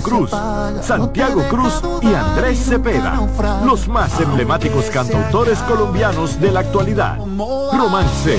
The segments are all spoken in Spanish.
Cruz, Santiago Cruz y Andrés Cepeda, los más emblemáticos cantautores colombianos de la actualidad. Romance,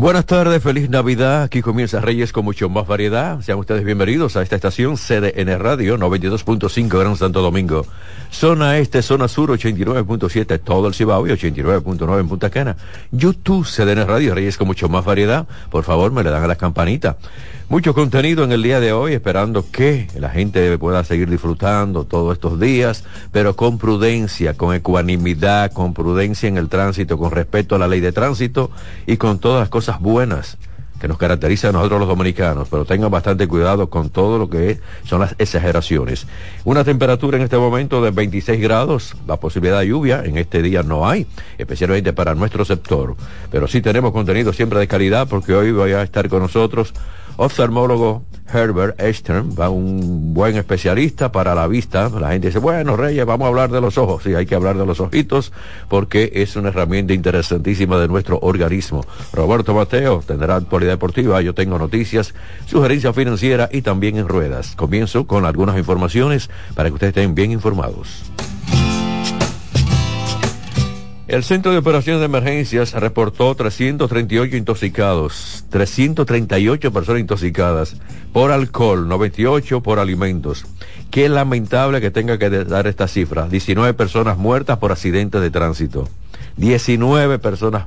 Buenas tardes, feliz Navidad. Aquí comienza Reyes con mucho más variedad. Sean ustedes bienvenidos a esta estación CDN Radio 92.5 Gran Santo Domingo. Zona Este, Zona Sur 89.7 todo el Cibao y 89.9 en Punta Cana. YouTube CDN Radio Reyes con mucho más variedad. Por favor, me le dan a la campanita. Mucho contenido en el día de hoy, esperando que la gente pueda seguir disfrutando todos estos días, pero con prudencia, con ecuanimidad, con prudencia en el tránsito, con respeto a la ley de tránsito y con todas las cosas buenas que nos caracterizan a nosotros los dominicanos, pero tengan bastante cuidado con todo lo que son las exageraciones. Una temperatura en este momento de 26 grados, la posibilidad de lluvia en este día no hay, especialmente para nuestro sector, pero sí tenemos contenido siempre de calidad porque hoy voy a estar con nosotros oftalmólogo Herbert Eastern, va un buen especialista para la vista. La gente dice, bueno, Reyes, vamos a hablar de los ojos. Sí, hay que hablar de los ojitos porque es una herramienta interesantísima de nuestro organismo. Roberto Mateo tendrá actualidad deportiva, yo tengo noticias, sugerencia financiera y también en ruedas. Comienzo con algunas informaciones para que ustedes estén bien informados. El Centro de Operaciones de Emergencias reportó 338 intoxicados, 338 personas intoxicadas por alcohol, 98 por alimentos. Qué lamentable que tenga que dar esta cifra. 19 personas muertas por accidentes de tránsito. 19 personas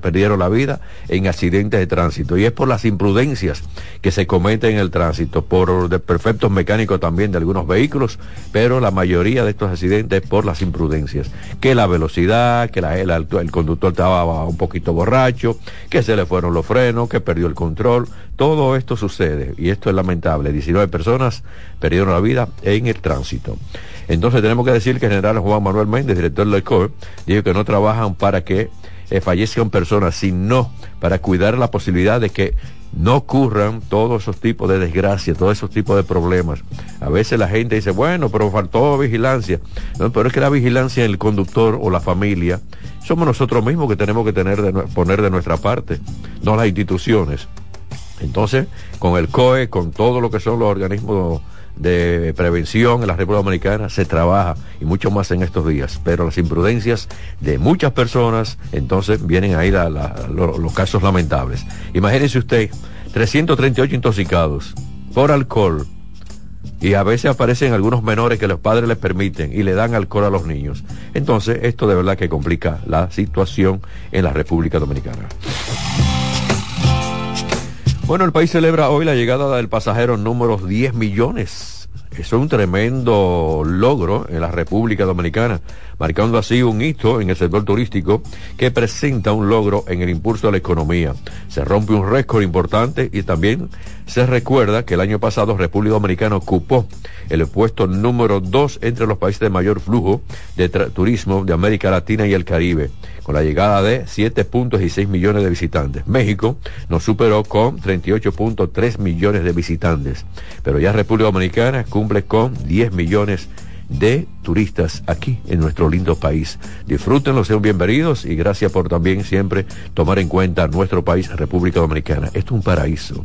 perdieron la vida en accidentes de tránsito. Y es por las imprudencias que se cometen en el tránsito, por perfectos mecánicos también de algunos vehículos, pero la mayoría de estos accidentes es por las imprudencias. Que la velocidad, que la, el conductor estaba un poquito borracho, que se le fueron los frenos, que perdió el control. Todo esto sucede y esto es lamentable. 19 personas perdieron la vida en el tránsito. Entonces tenemos que decir que el general Juan Manuel Méndez, director del COE, dijo que no trabajan para que eh, fallezcan personas, sino para cuidar la posibilidad de que no ocurran todos esos tipos de desgracias, todos esos tipos de problemas. A veces la gente dice, bueno, pero faltó vigilancia. No, pero es que la vigilancia en el conductor o la familia somos nosotros mismos que tenemos que tener poner de nuestra parte, no las instituciones. Entonces, con el COE, con todo lo que son los organismos de prevención en la República Dominicana se trabaja y mucho más en estos días, pero las imprudencias de muchas personas, entonces vienen ahí los casos lamentables. Imagínense usted, 338 intoxicados por alcohol y a veces aparecen algunos menores que los padres les permiten y le dan alcohol a los niños. Entonces, esto de verdad que complica la situación en la República Dominicana. Bueno, el país celebra hoy la llegada del pasajero número 10 millones. Es un tremendo logro en la República Dominicana, marcando así un hito en el sector turístico que presenta un logro en el impulso de la economía. Se rompe un récord importante y también se recuerda que el año pasado República Dominicana ocupó el puesto número 2 entre los países de mayor flujo de turismo de América Latina y el Caribe con la llegada de 7.6 millones de visitantes. México nos superó con 38.3 millones de visitantes, pero ya República Dominicana cumple con 10 millones de turistas aquí en nuestro lindo país. Disfrútenlo, sean bienvenidos y gracias por también siempre tomar en cuenta nuestro país, República Dominicana. Esto es un paraíso.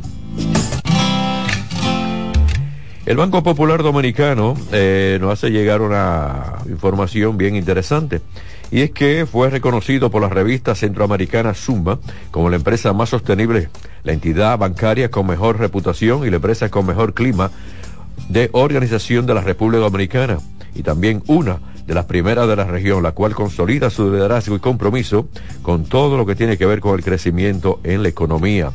El Banco Popular Dominicano eh, nos hace llegar una información bien interesante Y es que fue reconocido por la revista centroamericana Zumba como la empresa más sostenible, la entidad bancaria con mejor reputación y la empresa con mejor clima de organización de la República Dominicana y también una de las primeras de la región, la cual consolida su liderazgo y compromiso con todo lo que tiene que ver con el crecimiento en la economía.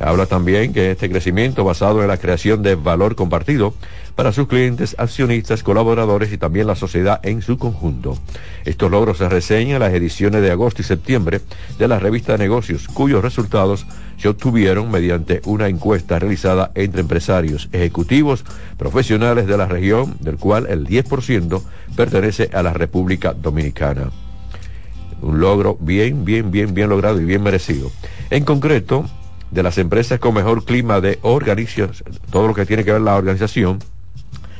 Habla también que este crecimiento basado en la creación de valor compartido para sus clientes, accionistas, colaboradores y también la sociedad en su conjunto. Estos logros se reseñan en las ediciones de agosto y septiembre de la revista de negocios, cuyos resultados se obtuvieron mediante una encuesta realizada entre empresarios, ejecutivos, profesionales de la región, del cual el 10% pertenece a la República Dominicana. Un logro bien, bien, bien, bien logrado y bien merecido. En concreto, de las empresas con mejor clima de organización, todo lo que tiene que ver la organización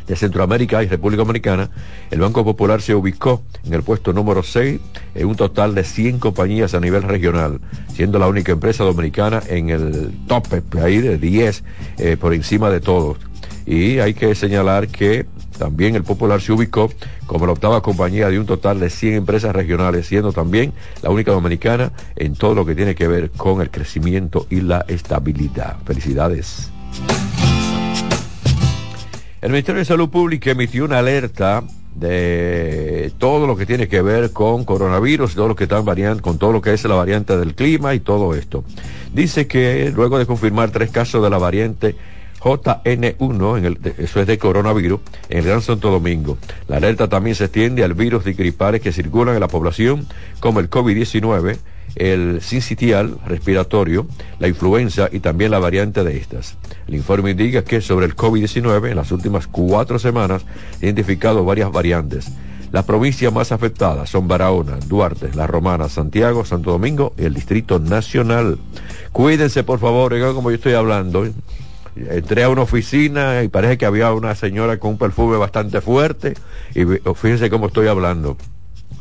de Centroamérica y República Dominicana, el Banco Popular se ubicó en el puesto número 6 en un total de 100 compañías a nivel regional, siendo la única empresa dominicana en el tope ahí de 10 eh, por encima de todos. Y hay que señalar que también el Popular se ubicó como la octava compañía de un total de 100 empresas regionales, siendo también la única dominicana en todo lo que tiene que ver con el crecimiento y la estabilidad. Felicidades. El Ministerio de Salud Pública emitió una alerta de todo lo que tiene que ver con coronavirus, todo lo que están variando, con todo lo que es la variante del clima y todo esto. Dice que luego de confirmar tres casos de la variante JN1, en el, eso es de coronavirus, en el Gran Santo Domingo. La alerta también se extiende al virus de gripares que circulan en la población, como el COVID-19, el sincitial respiratorio, la influenza y también la variante de estas. El informe indica que sobre el COVID-19 en las últimas cuatro semanas se identificado varias variantes. Las provincias más afectadas son Barahona, Duarte, La Romana, Santiago, Santo Domingo y el Distrito Nacional. Cuídense, por favor, como yo estoy hablando entré a una oficina y parece que había una señora con un perfume bastante fuerte y fíjense cómo estoy hablando.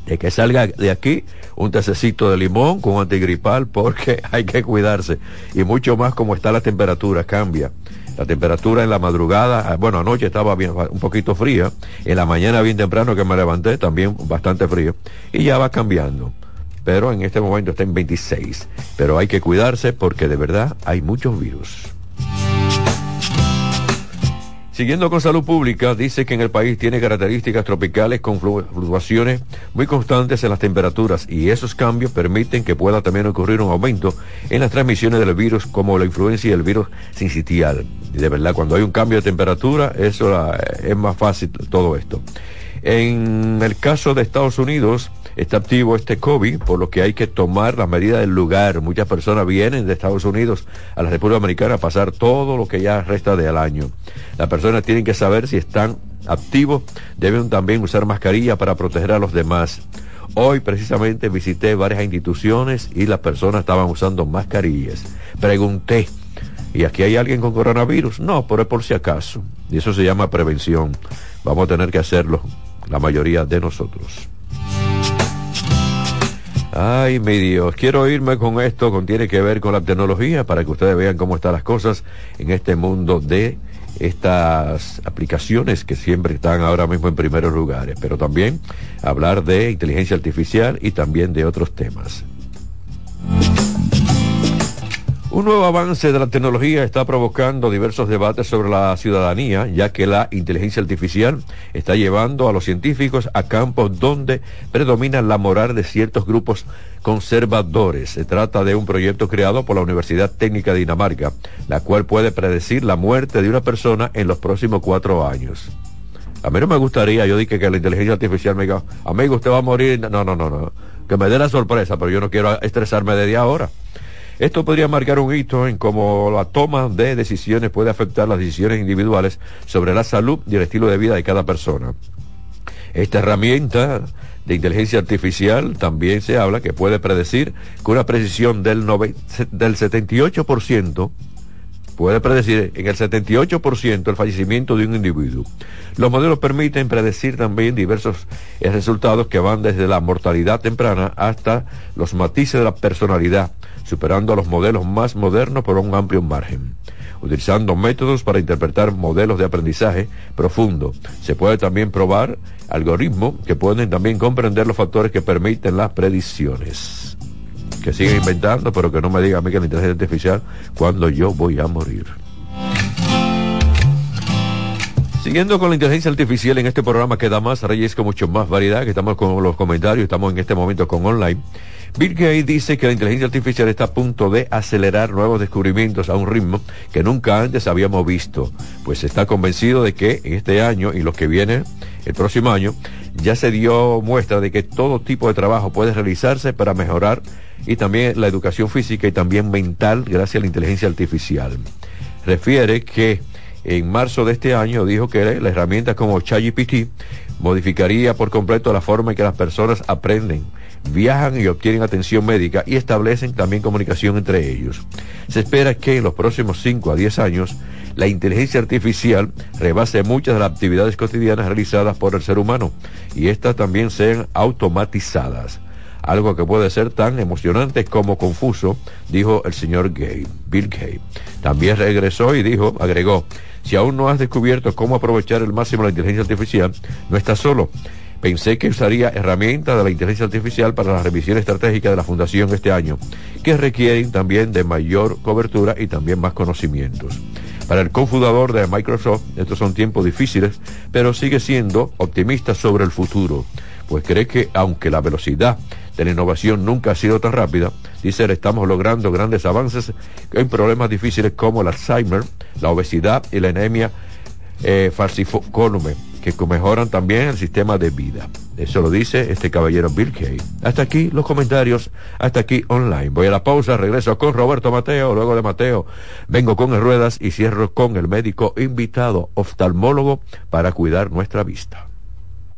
De que salga de aquí un tececito de limón con antigripal porque hay que cuidarse. Y mucho más como está la temperatura, cambia. La temperatura en la madrugada, ah, bueno, anoche estaba bien, un poquito fría, en la mañana bien temprano que me levanté también bastante frío y ya va cambiando. Pero en este momento está en 26. Pero hay que cuidarse porque de verdad hay muchos virus. Siguiendo con salud pública, dice que en el país tiene características tropicales con fluctuaciones muy constantes en las temperaturas y esos cambios permiten que pueda también ocurrir un aumento en las transmisiones del virus como la influencia y el virus sincitial. Y de verdad, cuando hay un cambio de temperatura, eso es más fácil todo esto. En el caso de Estados Unidos, está activo este COVID, por lo que hay que tomar las medidas del lugar. Muchas personas vienen de Estados Unidos a la República Dominicana a pasar todo lo que ya resta del año. Las personas tienen que saber si están activos, deben también usar mascarilla para proteger a los demás. Hoy precisamente visité varias instituciones y las personas estaban usando mascarillas. Pregunté, ¿y aquí hay alguien con coronavirus? No, pero es por si acaso. Y eso se llama prevención. Vamos a tener que hacerlo la mayoría de nosotros. Ay, mi Dios, quiero irme con esto, con tiene que ver con la tecnología, para que ustedes vean cómo están las cosas en este mundo de estas aplicaciones que siempre están ahora mismo en primeros lugares, pero también hablar de inteligencia artificial y también de otros temas. Un nuevo avance de la tecnología está provocando diversos debates sobre la ciudadanía, ya que la inteligencia artificial está llevando a los científicos a campos donde predomina la moral de ciertos grupos conservadores. Se trata de un proyecto creado por la Universidad Técnica de Dinamarca, la cual puede predecir la muerte de una persona en los próximos cuatro años. A mí no me gustaría, yo dije que la inteligencia artificial me diga, amigo, usted va a morir. No, no, no, no. Que me dé la sorpresa, pero yo no quiero estresarme desde ahora. Esto podría marcar un hito en cómo la toma de decisiones puede afectar las decisiones individuales sobre la salud y el estilo de vida de cada persona. Esta herramienta de inteligencia artificial también se habla que puede predecir con una precisión del, del 78% puede predecir en el 78% el fallecimiento de un individuo. Los modelos permiten predecir también diversos resultados que van desde la mortalidad temprana hasta los matices de la personalidad, superando a los modelos más modernos por un amplio margen. utilizando métodos para interpretar modelos de aprendizaje profundo. Se puede también probar algoritmos que pueden también comprender los factores que permiten las predicciones. Que sigan inventando, pero que no me diga a mí que la inteligencia artificial cuando yo voy a morir. Siguiendo con la inteligencia artificial en este programa que da más Reyes con mucho más variedad, que estamos con los comentarios, estamos en este momento con online. Bill Gates dice que la inteligencia artificial está a punto de acelerar nuevos descubrimientos a un ritmo que nunca antes habíamos visto, pues está convencido de que en este año y los que vienen el próximo año ya se dio muestra de que todo tipo de trabajo puede realizarse para mejorar y también la educación física y también mental gracias a la inteligencia artificial. Refiere que en marzo de este año dijo que la herramienta como ChatGPT modificaría por completo la forma en que las personas aprenden, viajan y obtienen atención médica y establecen también comunicación entre ellos. Se espera que en los próximos 5 a 10 años la inteligencia artificial rebase muchas de las actividades cotidianas realizadas por el ser humano y éstas también sean automatizadas algo que puede ser tan emocionante como confuso, dijo el señor Gay, Bill Gates. También regresó y dijo, agregó, si aún no has descubierto cómo aprovechar el máximo la inteligencia artificial, no estás solo. Pensé que usaría herramientas de la inteligencia artificial para la revisión estratégica de la Fundación este año, que requieren también de mayor cobertura y también más conocimientos. Para el cofundador de Microsoft, estos son tiempos difíciles, pero sigue siendo optimista sobre el futuro, pues cree que aunque la velocidad de la innovación nunca ha sido tan rápida. Dice, estamos logrando grandes avances en problemas difíciles como el Alzheimer, la obesidad y la anemia eh, falciforme, que mejoran también el sistema de vida. Eso lo dice este caballero Bill Kay. Hasta aquí los comentarios, hasta aquí online. Voy a la pausa, regreso con Roberto Mateo, luego de Mateo vengo con ruedas y cierro con el médico invitado oftalmólogo para cuidar nuestra vista.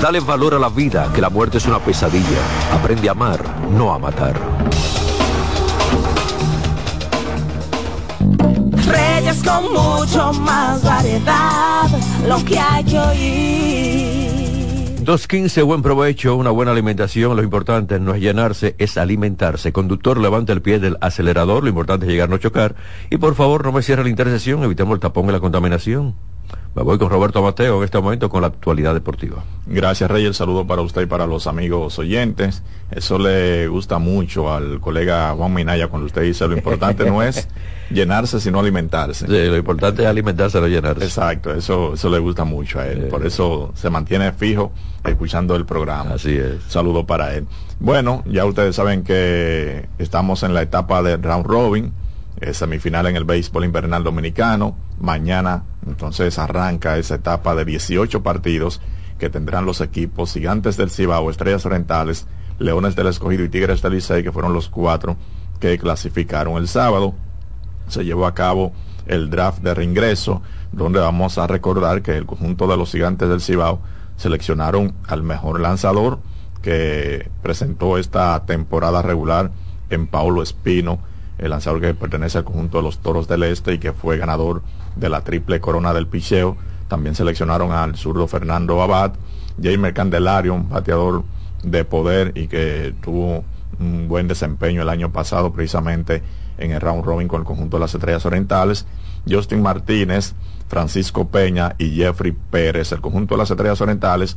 Dale valor a la vida, que la muerte es una pesadilla. Aprende a amar, no a matar. Reyes con mucho más variedad, lo que hay que oír. 2.15, buen provecho, una buena alimentación. Lo importante no es llenarse, es alimentarse. Conductor, levanta el pie del acelerador. Lo importante es llegar, no chocar. Y por favor, no me cierre la intersección. Evitemos el tapón y la contaminación. Me voy con Roberto Mateo en este momento con la actualidad deportiva. Gracias, Rey. El saludo para usted y para los amigos oyentes. Eso le gusta mucho al colega Juan Minaya cuando usted dice lo importante no es llenarse, sino alimentarse. Sí, lo importante es alimentarse, no llenarse. Exacto, eso, eso le gusta mucho a él. Por eso se mantiene fijo escuchando el programa. Así es. Saludo para él. Bueno, ya ustedes saben que estamos en la etapa de round robin eh, semifinal en el béisbol invernal dominicano. Mañana entonces arranca esa etapa de 18 partidos que tendrán los equipos Gigantes del Cibao, Estrellas Orientales, Leones del Escogido y Tigres del Licey, que fueron los cuatro que clasificaron el sábado. Se llevó a cabo el draft de reingreso, donde vamos a recordar que el conjunto de los Gigantes del Cibao seleccionaron al mejor lanzador que presentó esta temporada regular en Paulo Espino el lanzador que pertenece al conjunto de los Toros del Este y que fue ganador de la triple corona del picheo. También seleccionaron al zurdo Fernando Abad, Jamer Candelario, un bateador de poder y que tuvo un buen desempeño el año pasado precisamente en el round robin con el conjunto de las Estrellas Orientales. Justin Martínez, Francisco Peña y Jeffrey Pérez. El conjunto de las Estrellas Orientales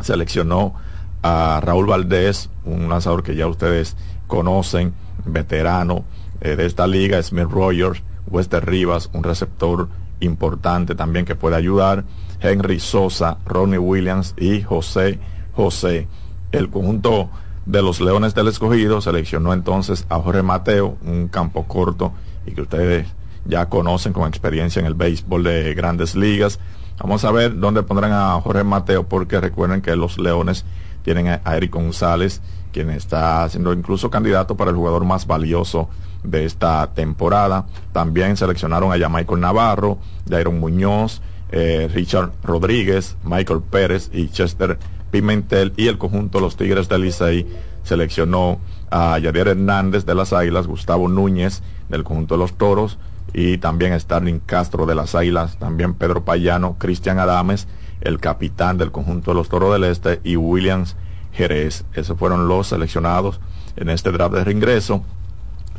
seleccionó a Raúl Valdés, un lanzador que ya ustedes conocen, veterano eh, de esta liga, Smith Rogers, Wester Rivas, un receptor importante también que puede ayudar, Henry Sosa, Ronnie Williams y José José. El conjunto de los Leones del Escogido seleccionó entonces a Jorge Mateo, un campo corto y que ustedes ya conocen con experiencia en el béisbol de grandes ligas. Vamos a ver dónde pondrán a Jorge Mateo porque recuerden que los Leones tienen a Eric González quien está siendo incluso candidato para el jugador más valioso de esta temporada. También seleccionaron a Michael Navarro, Jairon Muñoz, eh, Richard Rodríguez, Michael Pérez y Chester Pimentel y el conjunto los Tigres del Licey seleccionó a Yadier Hernández de las Águilas, Gustavo Núñez del conjunto de los Toros y también Starling Castro de las Águilas, también Pedro Payano, Cristian Adames, el capitán del conjunto de los Toros del Este y Williams Jerez. Esos fueron los seleccionados en este draft de reingreso.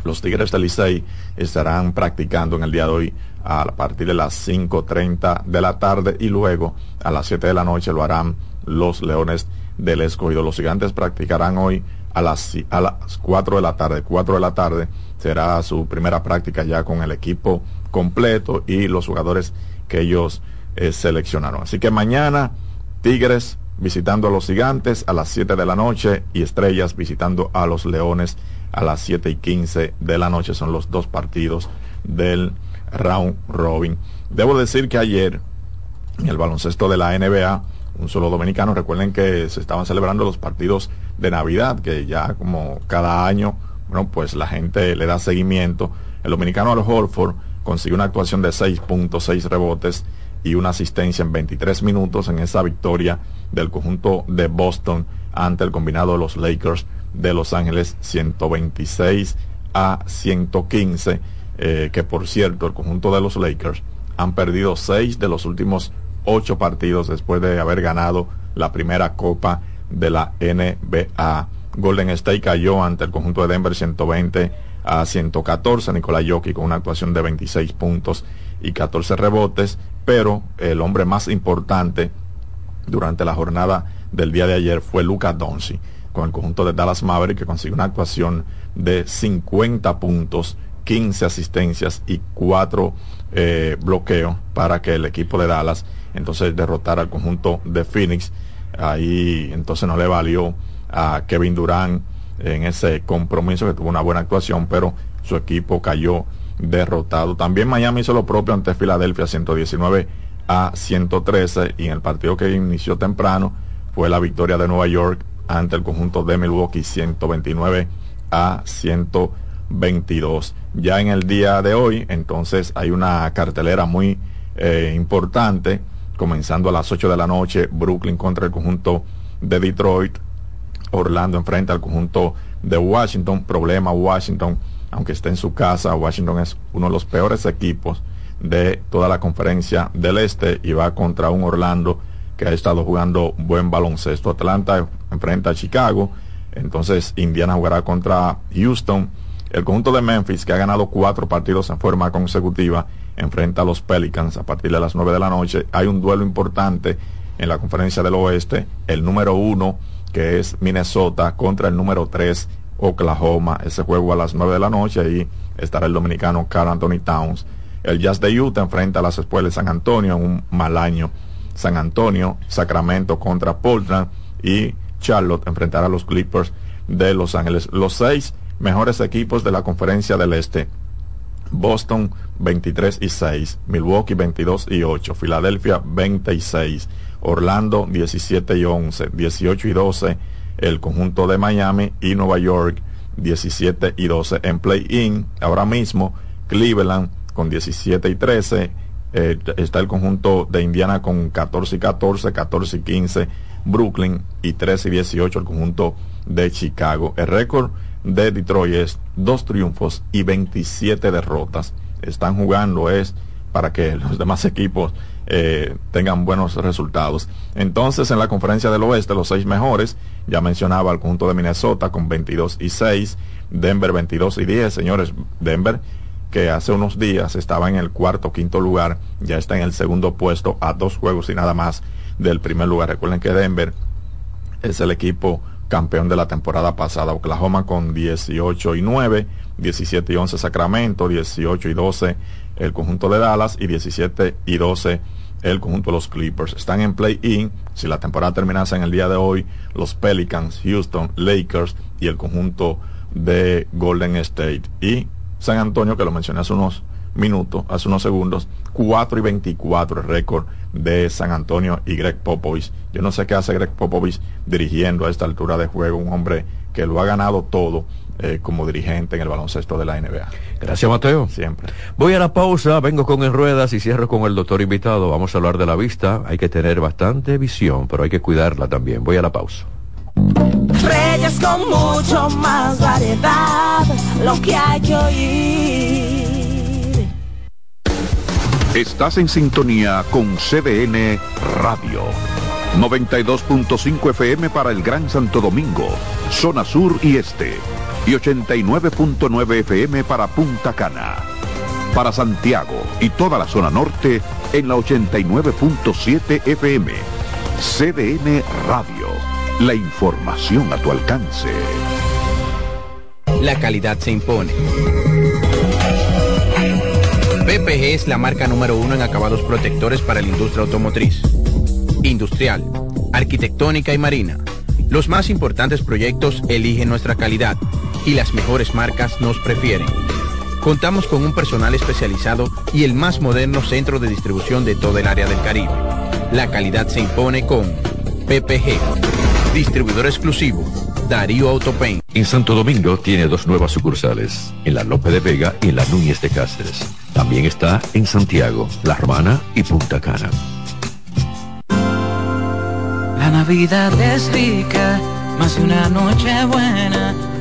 Los Tigres del Licey estarán practicando en el día de hoy a partir de las 5.30 de la tarde y luego a las 7 de la noche lo harán los Leones del Escogido. Los gigantes practicarán hoy a las, a las 4 de la tarde. 4 de la tarde será su primera práctica ya con el equipo completo y los jugadores que ellos eh, seleccionaron. Así que mañana Tigres visitando a los gigantes a las 7 de la noche y Estrellas visitando a los Leones a las 7 y 15 de la noche. Son los dos partidos del round robin. Debo decir que ayer en el baloncesto de la NBA, un solo dominicano, recuerden que se estaban celebrando los partidos de Navidad, que ya como cada año, bueno, pues la gente le da seguimiento. El dominicano Al Horford consiguió una actuación de 6.6 rebotes y una asistencia en 23 minutos en esa victoria del conjunto de Boston ante el combinado de los Lakers de Los Ángeles 126 a 115 eh, que por cierto el conjunto de los Lakers han perdido seis de los últimos ocho partidos después de haber ganado la primera copa de la NBA. Golden State cayó ante el conjunto de Denver 120 a 114. Nicolás Jokic con una actuación de 26 puntos y 14 rebotes, pero el hombre más importante durante la jornada del día de ayer fue Luca Donsi con el conjunto de Dallas Maverick que consiguió una actuación de 50 puntos, 15 asistencias y 4 eh, bloqueos para que el equipo de Dallas entonces derrotara al conjunto de Phoenix. Ahí entonces no le valió a Kevin Durant en ese compromiso que tuvo una buena actuación, pero su equipo cayó derrotado. También Miami hizo lo propio ante Filadelfia 119 a 113 y en el partido que inició temprano fue la victoria de Nueva York ante el conjunto de Milwaukee 129 a 122. Ya en el día de hoy entonces hay una cartelera muy eh, importante comenzando a las 8 de la noche Brooklyn contra el conjunto de Detroit Orlando enfrenta al conjunto de Washington problema Washington aunque esté en su casa Washington es uno de los peores equipos de toda la conferencia del este y va contra un Orlando que ha estado jugando buen baloncesto. Atlanta enfrenta a Chicago, entonces Indiana jugará contra Houston. El conjunto de Memphis, que ha ganado cuatro partidos en forma consecutiva, enfrenta a los Pelicans a partir de las nueve de la noche. Hay un duelo importante en la conferencia del oeste, el número uno, que es Minnesota, contra el número tres, Oklahoma. Ese juego a las nueve de la noche, ahí estará el dominicano Carl Anthony Towns. El Jazz de Utah enfrenta a las escuelas de San Antonio en un mal año. San Antonio, Sacramento contra Portland y Charlotte enfrentará a los Clippers de Los Ángeles. Los seis mejores equipos de la conferencia del Este. Boston 23 y 6, Milwaukee 22 y 8, Filadelfia 26, Orlando 17 y 11, 18 y 12 el conjunto de Miami y Nueva York 17 y 12 en play-in. Ahora mismo Cleveland con 17 y 13, eh, está el conjunto de Indiana con 14 y 14, 14 y 15 Brooklyn y 13 y 18 el conjunto de Chicago. El récord de Detroit es dos triunfos y 27 derrotas. Están jugando es para que los demás equipos eh, tengan buenos resultados. Entonces, en la conferencia del oeste, los seis mejores, ya mencionaba el conjunto de Minnesota con 22 y 6, Denver 22 y 10, señores, Denver que hace unos días estaba en el cuarto quinto lugar, ya está en el segundo puesto a dos juegos y nada más del primer lugar. Recuerden que Denver es el equipo campeón de la temporada pasada. Oklahoma con 18 y 9, 17 y 11 Sacramento, 18 y 12 el conjunto de Dallas y 17 y 12 el conjunto de los Clippers. Están en play-in. Si la temporada terminase en el día de hoy, los Pelicans, Houston, Lakers y el conjunto de Golden State. Y San Antonio, que lo mencioné hace unos minutos, hace unos segundos, 4 y 24 el récord de San Antonio y Greg Popovich. Yo no sé qué hace Greg Popovich dirigiendo a esta altura de juego, un hombre que lo ha ganado todo eh, como dirigente en el baloncesto de la NBA. Gracias, Mateo. Siempre. Voy a la pausa, vengo con En Ruedas y cierro con el doctor invitado. Vamos a hablar de la vista. Hay que tener bastante visión, pero hay que cuidarla también. Voy a la pausa. Reyes con mucho más variedad, lo que hay que oír. Estás en sintonía con CDN Radio. 92.5 FM para el Gran Santo Domingo, zona sur y este. Y 89.9 FM para Punta Cana. Para Santiago y toda la zona norte en la 89.7 FM. CDN Radio. La información a tu alcance. La calidad se impone. PPG es la marca número uno en acabados protectores para la industria automotriz, industrial, arquitectónica y marina. Los más importantes proyectos eligen nuestra calidad y las mejores marcas nos prefieren. Contamos con un personal especializado y el más moderno centro de distribución de todo el área del Caribe. La calidad se impone con PPG, distribuidor exclusivo, Darío Autopain. En Santo Domingo tiene dos nuevas sucursales, en la Lope de Vega y en la Núñez de Cáceres. También está en Santiago, La Romana y Punta Cana. La Navidad es rica, más de una noche buena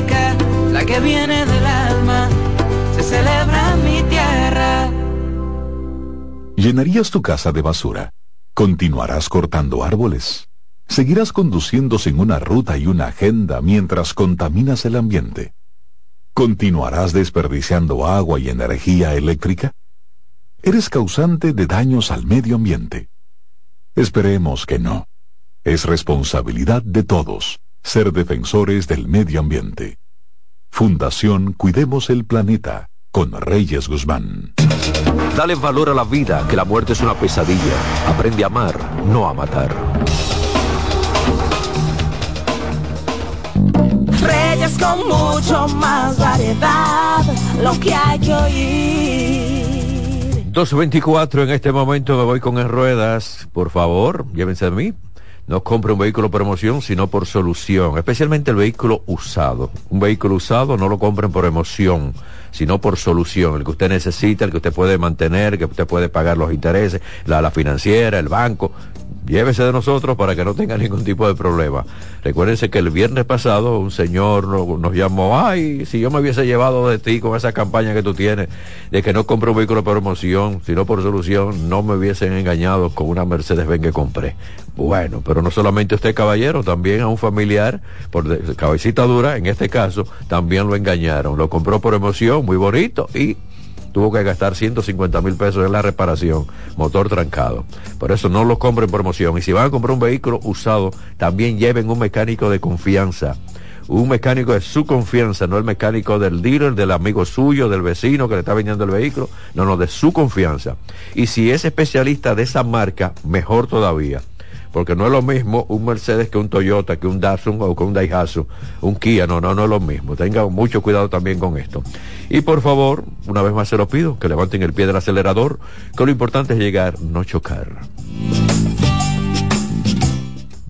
La que viene del alma, se celebra en mi tierra. ¿Llenarías tu casa de basura? ¿Continuarás cortando árboles? ¿Seguirás conduciendo sin una ruta y una agenda mientras contaminas el ambiente? ¿Continuarás desperdiciando agua y energía eléctrica? ¿Eres causante de daños al medio ambiente? Esperemos que no. Es responsabilidad de todos ser defensores del medio ambiente. Fundación Cuidemos el Planeta con Reyes Guzmán. Dale valor a la vida, que la muerte es una pesadilla. Aprende a amar, no a matar. Reyes con mucho más variedad, lo que hay que oír. 224 en este momento me voy con en ruedas. Por favor, llévense a mí. No compre un vehículo por emoción, sino por solución. Especialmente el vehículo usado. Un vehículo usado no lo compren por emoción, sino por solución. El que usted necesita, el que usted puede mantener, que usted puede pagar los intereses, la, la financiera, el banco llévese de nosotros para que no tenga ningún tipo de problema. Recuérdense que el viernes pasado un señor nos, llamó, ay, si yo me hubiese llevado de ti con esa campaña que tú tienes, de que no compre un vehículo por promoción, sino por solución, no me hubiesen engañado con una Mercedes Benz que compré. Bueno, pero no solamente usted caballero, también a un familiar, por cabecita dura, en este caso, también lo engañaron. Lo compró por emoción, muy bonito, y tuvo que gastar 150 mil pesos en la reparación, motor trancado. Por eso no lo compren promoción. Y si van a comprar un vehículo usado, también lleven un mecánico de confianza. Un mecánico de su confianza, no el mecánico del dealer, del amigo suyo, del vecino que le está vendiendo el vehículo, no, no, de su confianza. Y si es especialista de esa marca, mejor todavía porque no es lo mismo un Mercedes que un Toyota, que un Datsun o que un Daihatsu, un Kia, no, no, no es lo mismo. Tengan mucho cuidado también con esto. Y por favor, una vez más se lo pido, que levanten el pie del acelerador, que lo importante es llegar, no chocar.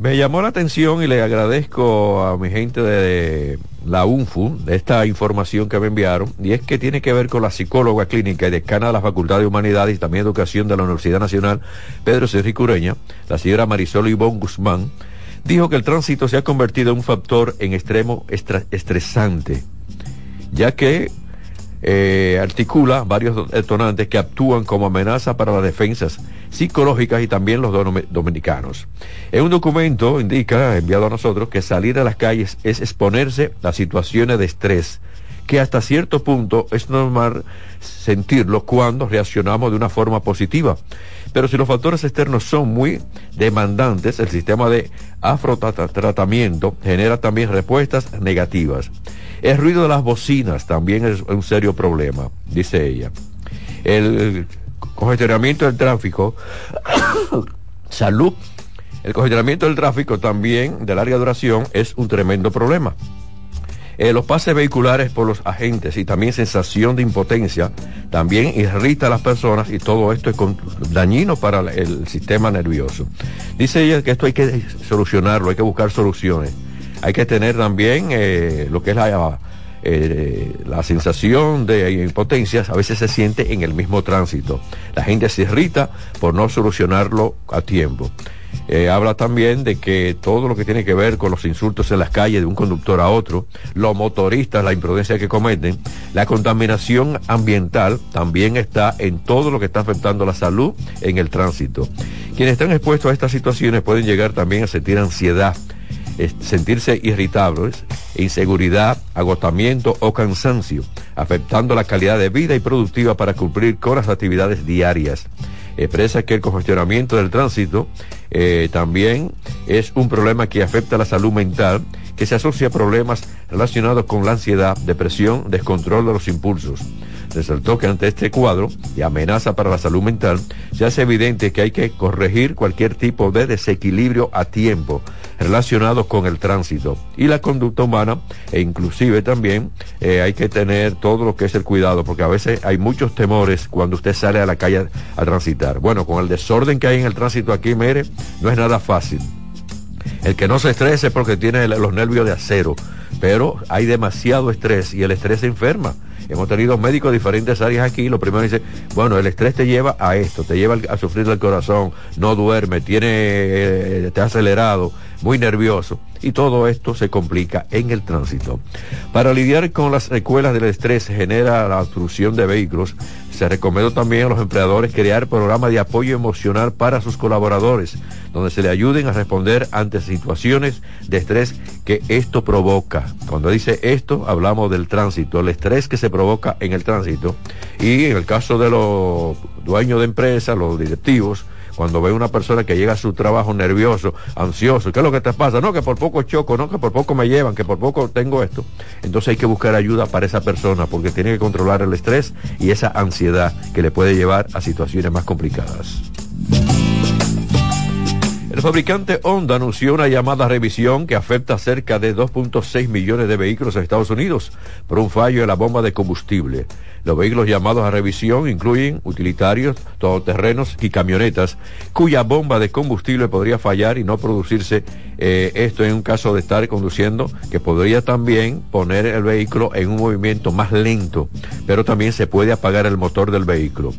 Me llamó la atención y le agradezco a mi gente de la UNFU de esta información que me enviaron, y es que tiene que ver con la psicóloga clínica y decana de la Facultad de Humanidades y también Educación de la Universidad Nacional, Pedro Cerri Cureña, la señora Marisol Ivonne Guzmán, dijo que el tránsito se ha convertido en un factor en extremo estresante, ya que eh, articula varios detonantes que actúan como amenaza para las defensas psicológicas y también los dominicanos. En un documento indica, enviado a nosotros, que salir a las calles es exponerse a situaciones de estrés, que hasta cierto punto es normal sentirlo cuando reaccionamos de una forma positiva. Pero si los factores externos son muy demandantes, el sistema de afrotratamiento genera también respuestas negativas. El ruido de las bocinas también es un serio problema, dice ella. El congestionamiento del tráfico, salud, el congestionamiento del tráfico también de larga duración es un tremendo problema. Eh, los pases vehiculares por los agentes y también sensación de impotencia también irrita a las personas y todo esto es dañino para el sistema nervioso. Dice ella que esto hay que solucionarlo, hay que buscar soluciones. Hay que tener también eh, lo que es la, eh, la sensación de impotencia, a veces se siente en el mismo tránsito. La gente se irrita por no solucionarlo a tiempo. Eh, habla también de que todo lo que tiene que ver con los insultos en las calles de un conductor a otro, los motoristas, la imprudencia que cometen, la contaminación ambiental también está en todo lo que está afectando la salud en el tránsito. Quienes están expuestos a estas situaciones pueden llegar también a sentir ansiedad sentirse irritables, inseguridad, agotamiento o cansancio, afectando la calidad de vida y productiva para cumplir con las actividades diarias. Expresa que el congestionamiento del tránsito eh, también es un problema que afecta a la salud mental, que se asocia a problemas relacionados con la ansiedad, depresión, descontrol de los impulsos. Resaltó que ante este cuadro y amenaza para la salud mental, se hace evidente que hay que corregir cualquier tipo de desequilibrio a tiempo relacionado con el tránsito y la conducta humana e inclusive también eh, hay que tener todo lo que es el cuidado porque a veces hay muchos temores cuando usted sale a la calle a transitar. Bueno, con el desorden que hay en el tránsito aquí, mire, no es nada fácil. El que no se estrese porque tiene los nervios de acero, pero hay demasiado estrés y el estrés se enferma. Hemos tenido médicos de diferentes áreas aquí. Lo primero dice, bueno, el estrés te lleva a esto, te lleva a sufrir del corazón, no duerme, tiene, eh, ha acelerado, muy nervioso. Y todo esto se complica en el tránsito. Para lidiar con las secuelas del estrés genera la obstrucción de vehículos, se recomendó también a los empleadores crear programas de apoyo emocional para sus colaboradores, donde se le ayuden a responder ante situaciones de estrés que esto provoca. Cuando dice esto, hablamos del tránsito, el estrés que se provoca en el tránsito. Y en el caso de los dueños de empresas, los directivos, cuando ve una persona que llega a su trabajo nervioso, ansioso, ¿qué es lo que te pasa? No, que por poco choco, no, que por poco me llevan, que por poco tengo esto. Entonces hay que buscar ayuda para esa persona porque tiene que controlar el estrés y esa ansiedad que le puede llevar a situaciones más complicadas. El fabricante Honda anunció una llamada revisión que afecta a cerca de 2.6 millones de vehículos en Estados Unidos por un fallo en la bomba de combustible. Los vehículos llamados a revisión incluyen utilitarios, todoterrenos y camionetas cuya bomba de combustible podría fallar y no producirse eh, esto en un caso de estar conduciendo que podría también poner el vehículo en un movimiento más lento, pero también se puede apagar el motor del vehículo.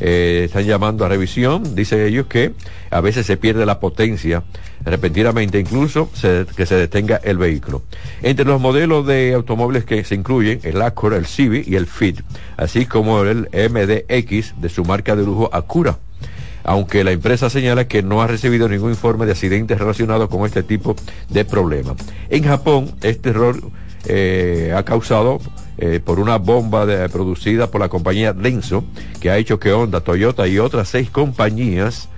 Eh, están llamando a revisión, dicen ellos que a veces se pierde la potencia repentinamente, incluso que se detenga el vehículo. Entre los modelos de automóviles que se incluyen el Accord, el Civic y el Fit, así como el MDX de su marca de lujo Acura aunque la empresa señala que no ha recibido ningún informe de accidentes relacionados con este tipo de problemas. En Japón, este error eh, ha causado eh, por una bomba producida por la compañía Denso, que ha hecho que Honda, Toyota y otras seis compañías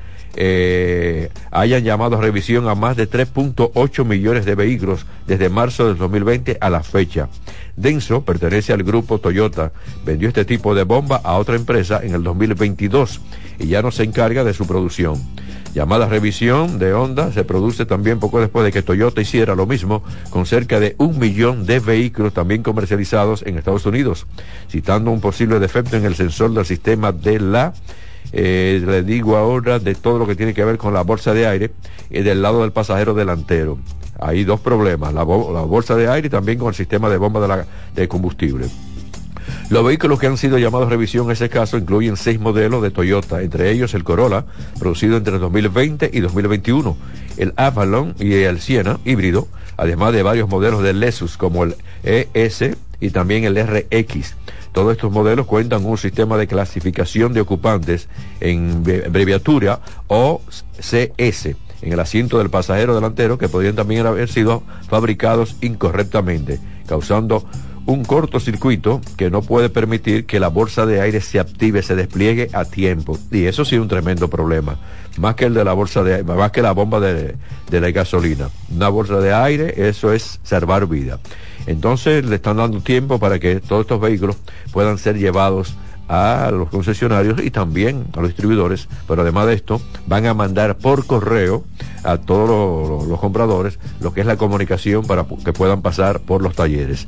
eh, hayan llamado a revisión a más de 3.8 millones de vehículos desde marzo del 2020 a la fecha. Denso pertenece al grupo Toyota, vendió este tipo de bomba a otra empresa en el 2022 y ya no se encarga de su producción llamada revisión de Honda se produce también poco después de que Toyota hiciera lo mismo con cerca de un millón de vehículos también comercializados en Estados Unidos, citando un posible defecto en el sensor del sistema de la eh, le digo ahora de todo lo que tiene que ver con la bolsa de aire y del lado del pasajero delantero. Hay dos problemas, la, bolsa de aire y también con el sistema de bomba de combustible. Los vehículos que han sido llamados a revisión en ese caso incluyen seis modelos de Toyota, entre ellos el Corolla, producido entre 2020 y 2021, el Avalon y el Siena híbrido, además de varios modelos de Lexus como el ES y también el RX. Todos estos modelos cuentan con un sistema de clasificación de ocupantes en abreviatura OCS en el asiento del pasajero delantero que podrían también haber sido fabricados incorrectamente, causando un cortocircuito que no puede permitir que la bolsa de aire se active, se despliegue a tiempo. Y eso sí es un tremendo problema. Más que el de la bolsa de más que la bomba de, de la gasolina. Una bolsa de aire, eso es salvar vida. Entonces le están dando tiempo para que todos estos vehículos puedan ser llevados a los concesionarios y también a los distribuidores, pero además de esto van a mandar por correo a todos los, los compradores lo que es la comunicación para que puedan pasar por los talleres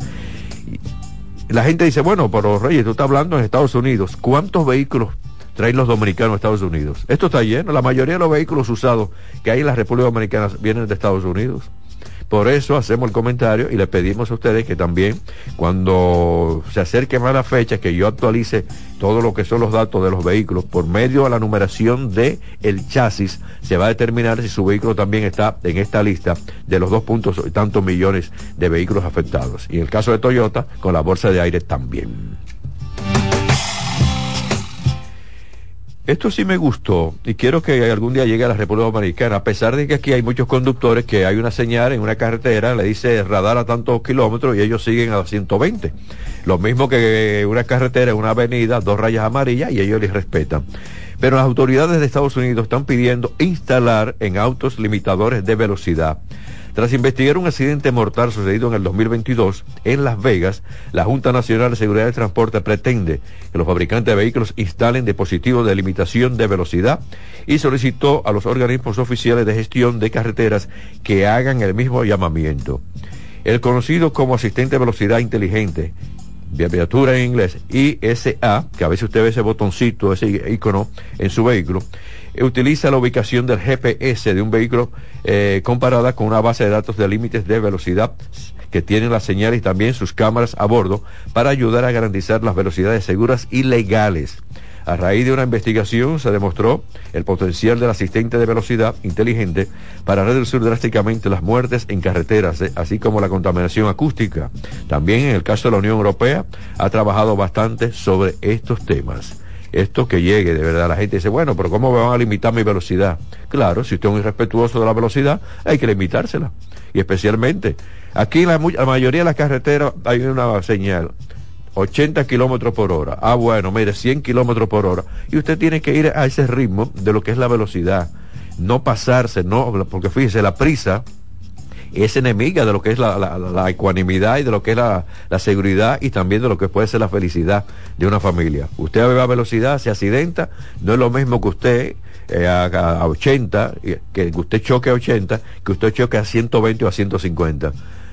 la gente dice, bueno, pero Reyes, tú estás hablando en Estados Unidos. ¿Cuántos vehículos traen los dominicanos a Estados Unidos? Esto está lleno. La mayoría de los vehículos usados que hay en la República Dominicana vienen de Estados Unidos. Por eso hacemos el comentario y le pedimos a ustedes que también cuando se acerque más la fecha que yo actualice todo lo que son los datos de los vehículos por medio de la numeración de el chasis se va a determinar si su vehículo también está en esta lista de los dos puntos y tantos millones de vehículos afectados. Y en el caso de Toyota con la bolsa de aire también. Esto sí me gustó y quiero que algún día llegue a la República Dominicana, a pesar de que aquí hay muchos conductores que hay una señal en una carretera, le dice radar a tantos kilómetros y ellos siguen a 120. Lo mismo que una carretera, una avenida, dos rayas amarillas y ellos les respetan. Pero las autoridades de Estados Unidos están pidiendo instalar en autos limitadores de velocidad. Tras investigar un accidente mortal sucedido en el 2022 en Las Vegas, la Junta Nacional de Seguridad del Transporte pretende que los fabricantes de vehículos instalen dispositivos de limitación de velocidad y solicitó a los organismos oficiales de gestión de carreteras que hagan el mismo llamamiento. El conocido como asistente de velocidad inteligente, abreviatura en inglés, ISA, que a veces usted ve ese botoncito, ese icono en su vehículo, utiliza la ubicación del GPS de un vehículo eh, comparada con una base de datos de límites de velocidad que tienen las señales y también sus cámaras a bordo para ayudar a garantizar las velocidades seguras y legales. A raíz de una investigación se demostró el potencial del asistente de velocidad inteligente para reducir drásticamente las muertes en carreteras, eh, así como la contaminación acústica. También en el caso de la Unión Europea ha trabajado bastante sobre estos temas esto que llegue, de verdad. La gente dice, bueno, pero ¿cómo me van a limitar mi velocidad? Claro, si usted es un irrespetuoso de la velocidad, hay que limitársela. Y especialmente, aquí la, la mayoría de las carreteras hay una señal. 80 kilómetros por hora. Ah, bueno, mire, 100 kilómetros por hora. Y usted tiene que ir a ese ritmo de lo que es la velocidad. No pasarse, no, porque fíjese, la prisa es enemiga de lo que es la, ecuanimidad y de lo que es la, seguridad y también de lo que puede ser la felicidad de una familia. Usted a velocidad, se accidenta, no es lo mismo que usted eh, a, 80, que usted choque a 80, que usted choque a 120 o a 150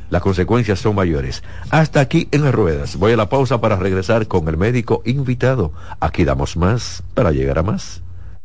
las consecuencias son mayores. Hasta aquí en las ruedas. Voy a la pausa para regresar con el médico invitado. Aquí damos más para llegar a más.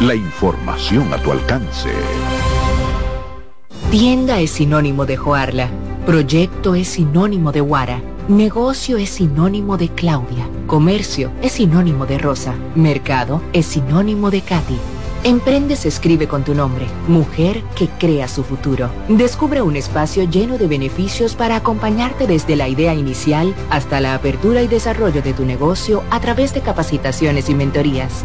la información a tu alcance. Tienda es sinónimo de Joarla. Proyecto es sinónimo de Guara. Negocio es sinónimo de Claudia. Comercio es sinónimo de Rosa. Mercado es sinónimo de Katy. Emprende se escribe con tu nombre, mujer que crea su futuro. Descubre un espacio lleno de beneficios para acompañarte desde la idea inicial hasta la apertura y desarrollo de tu negocio a través de capacitaciones y mentorías.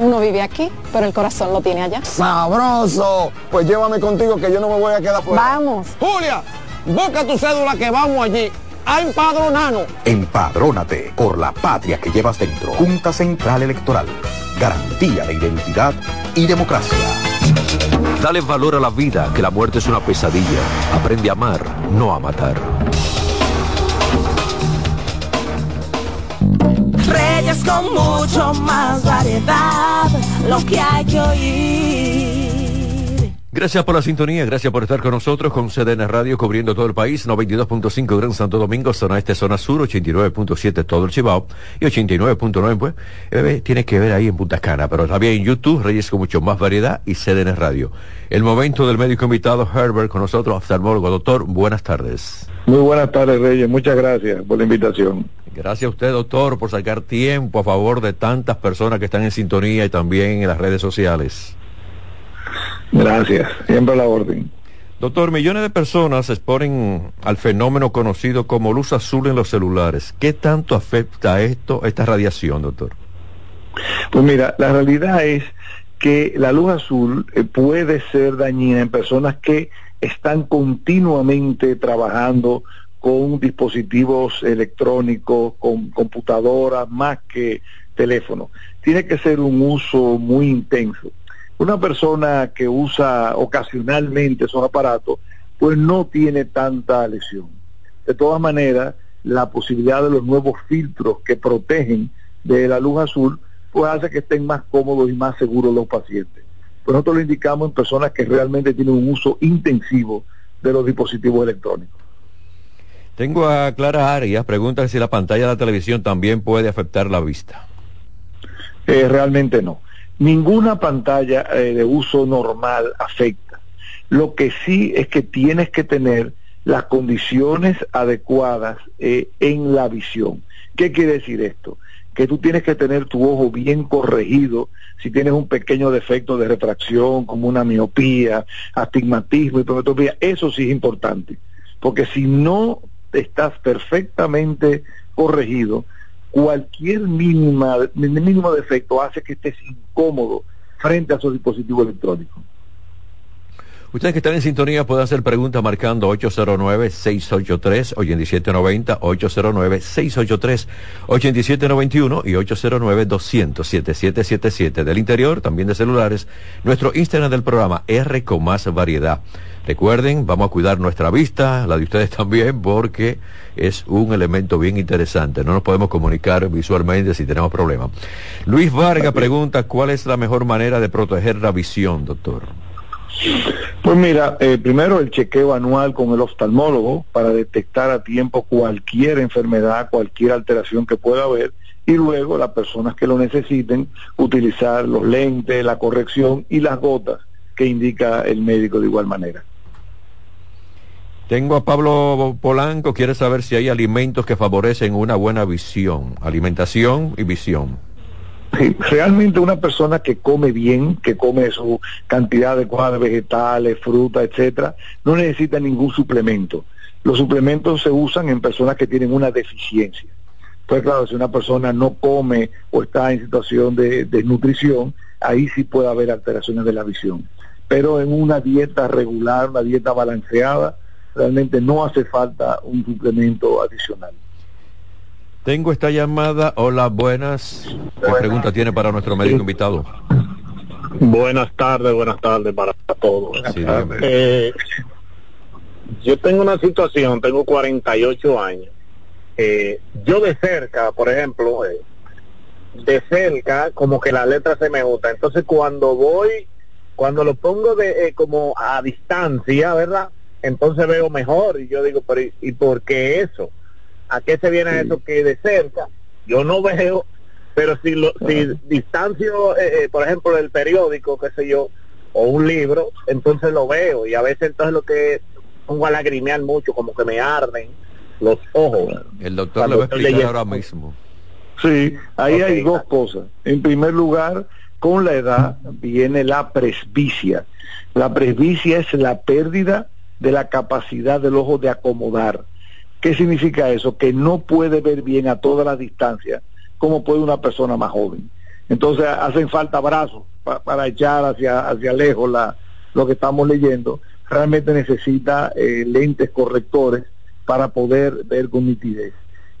uno vive aquí, pero el corazón lo tiene allá. ¡Sabroso! Pues llévame contigo que yo no me voy a quedar fuera. Vamos. Julia, busca tu cédula que vamos allí a empadronarnos. Empadrónate por la patria que llevas dentro. Junta Central Electoral. Garantía de identidad y democracia. Dale valor a la vida, que la muerte es una pesadilla. Aprende a amar, no a matar. Con mucho más variedad, lo que hay que oír. Gracias por la sintonía, gracias por estar con nosotros con CDN Radio cubriendo todo el país, 92.5 Gran Santo Domingo, zona este, zona sur, 89.7 todo el Chibao y 89.9 pues eh, tiene que ver ahí en Punta Cana, pero también en YouTube, Reyes con mucho más variedad y CDN Radio. El momento del médico invitado Herbert con nosotros, oftalmólogo. Doctor, buenas tardes. Muy buenas tardes Reyes, muchas gracias por la invitación. Gracias a usted, doctor, por sacar tiempo a favor de tantas personas que están en sintonía y también en las redes sociales. Gracias, siempre a la orden. Doctor, millones de personas se exponen al fenómeno conocido como luz azul en los celulares. ¿Qué tanto afecta esto, esta radiación, doctor? Pues mira, la realidad es que la luz azul eh, puede ser dañina en personas que están continuamente trabajando con dispositivos electrónicos, con computadoras, más que teléfono. Tiene que ser un uso muy intenso. Una persona que usa ocasionalmente esos aparatos, pues no tiene tanta lesión. De todas maneras, la posibilidad de los nuevos filtros que protegen de la luz azul, pues hace que estén más cómodos y más seguros los pacientes. Pues nosotros lo indicamos en personas que realmente tienen un uso intensivo de los dispositivos electrónicos. Tengo a Clara Arias, pregunta si la pantalla de la televisión también puede afectar la vista. Eh, realmente no. Ninguna pantalla eh, de uso normal afecta. Lo que sí es que tienes que tener las condiciones adecuadas eh, en la visión. ¿Qué quiere decir esto? Que tú tienes que tener tu ojo bien corregido si tienes un pequeño defecto de refracción, como una miopía, astigmatismo, hipermetropía. Eso sí es importante. Porque si no estás perfectamente corregido, cualquier mínima, mínimo defecto hace que estés incómodo frente a esos dispositivos electrónicos. Ustedes que están en sintonía pueden hacer preguntas marcando 809-683-8790, 809-683-8791 y 809-200-7777 del interior, también de celulares. Nuestro Instagram del programa R con más variedad. Recuerden, vamos a cuidar nuestra vista, la de ustedes también, porque es un elemento bien interesante. No nos podemos comunicar visualmente si tenemos problemas. Luis Vargas pregunta, ¿cuál es la mejor manera de proteger la visión, doctor? Pues mira, eh, primero el chequeo anual con el oftalmólogo para detectar a tiempo cualquier enfermedad, cualquier alteración que pueda haber y luego las personas que lo necesiten utilizar los lentes, la corrección y las gotas que indica el médico de igual manera. Tengo a Pablo Polanco, quiere saber si hay alimentos que favorecen una buena visión, alimentación y visión. realmente una persona que come bien, que come su cantidad adecuada de vegetales, fruta, etcétera, no necesita ningún suplemento. Los suplementos se usan en personas que tienen una deficiencia. Pues claro, si una persona no come o está en situación de desnutrición, ahí sí puede haber alteraciones de la visión. Pero en una dieta regular, una dieta balanceada, realmente no hace falta un suplemento adicional. Tengo esta llamada. Hola, buenas. ¿Qué pregunta tiene para nuestro médico invitado? Buenas tardes, buenas tardes para todos. Eh, yo tengo una situación, tengo 48 años. Eh, yo de cerca, por ejemplo, eh, de cerca, como que la letra se me gusta. Entonces cuando voy, cuando lo pongo de como a distancia, ¿verdad? Entonces veo mejor y yo digo, pero ¿y por qué eso? ¿A qué se viene eso que de cerca? Yo no veo, pero si, lo, si distancio, eh, eh, por ejemplo, el periódico, qué sé yo, o un libro, entonces lo veo y a veces entonces lo que pongo a lagrimear mucho, como que me arden los ojos. El doctor le va a explicar ahora mismo. Sí, ahí hay dos cosas. En primer lugar, con la edad viene la presbicia. La presbicia es la pérdida de la capacidad del ojo de acomodar. ¿Qué significa eso? Que no puede ver bien a toda la distancia como puede una persona más joven. Entonces hacen falta brazos para echar hacia, hacia lejos lo que estamos leyendo. Realmente necesita eh, lentes correctores para poder ver con nitidez.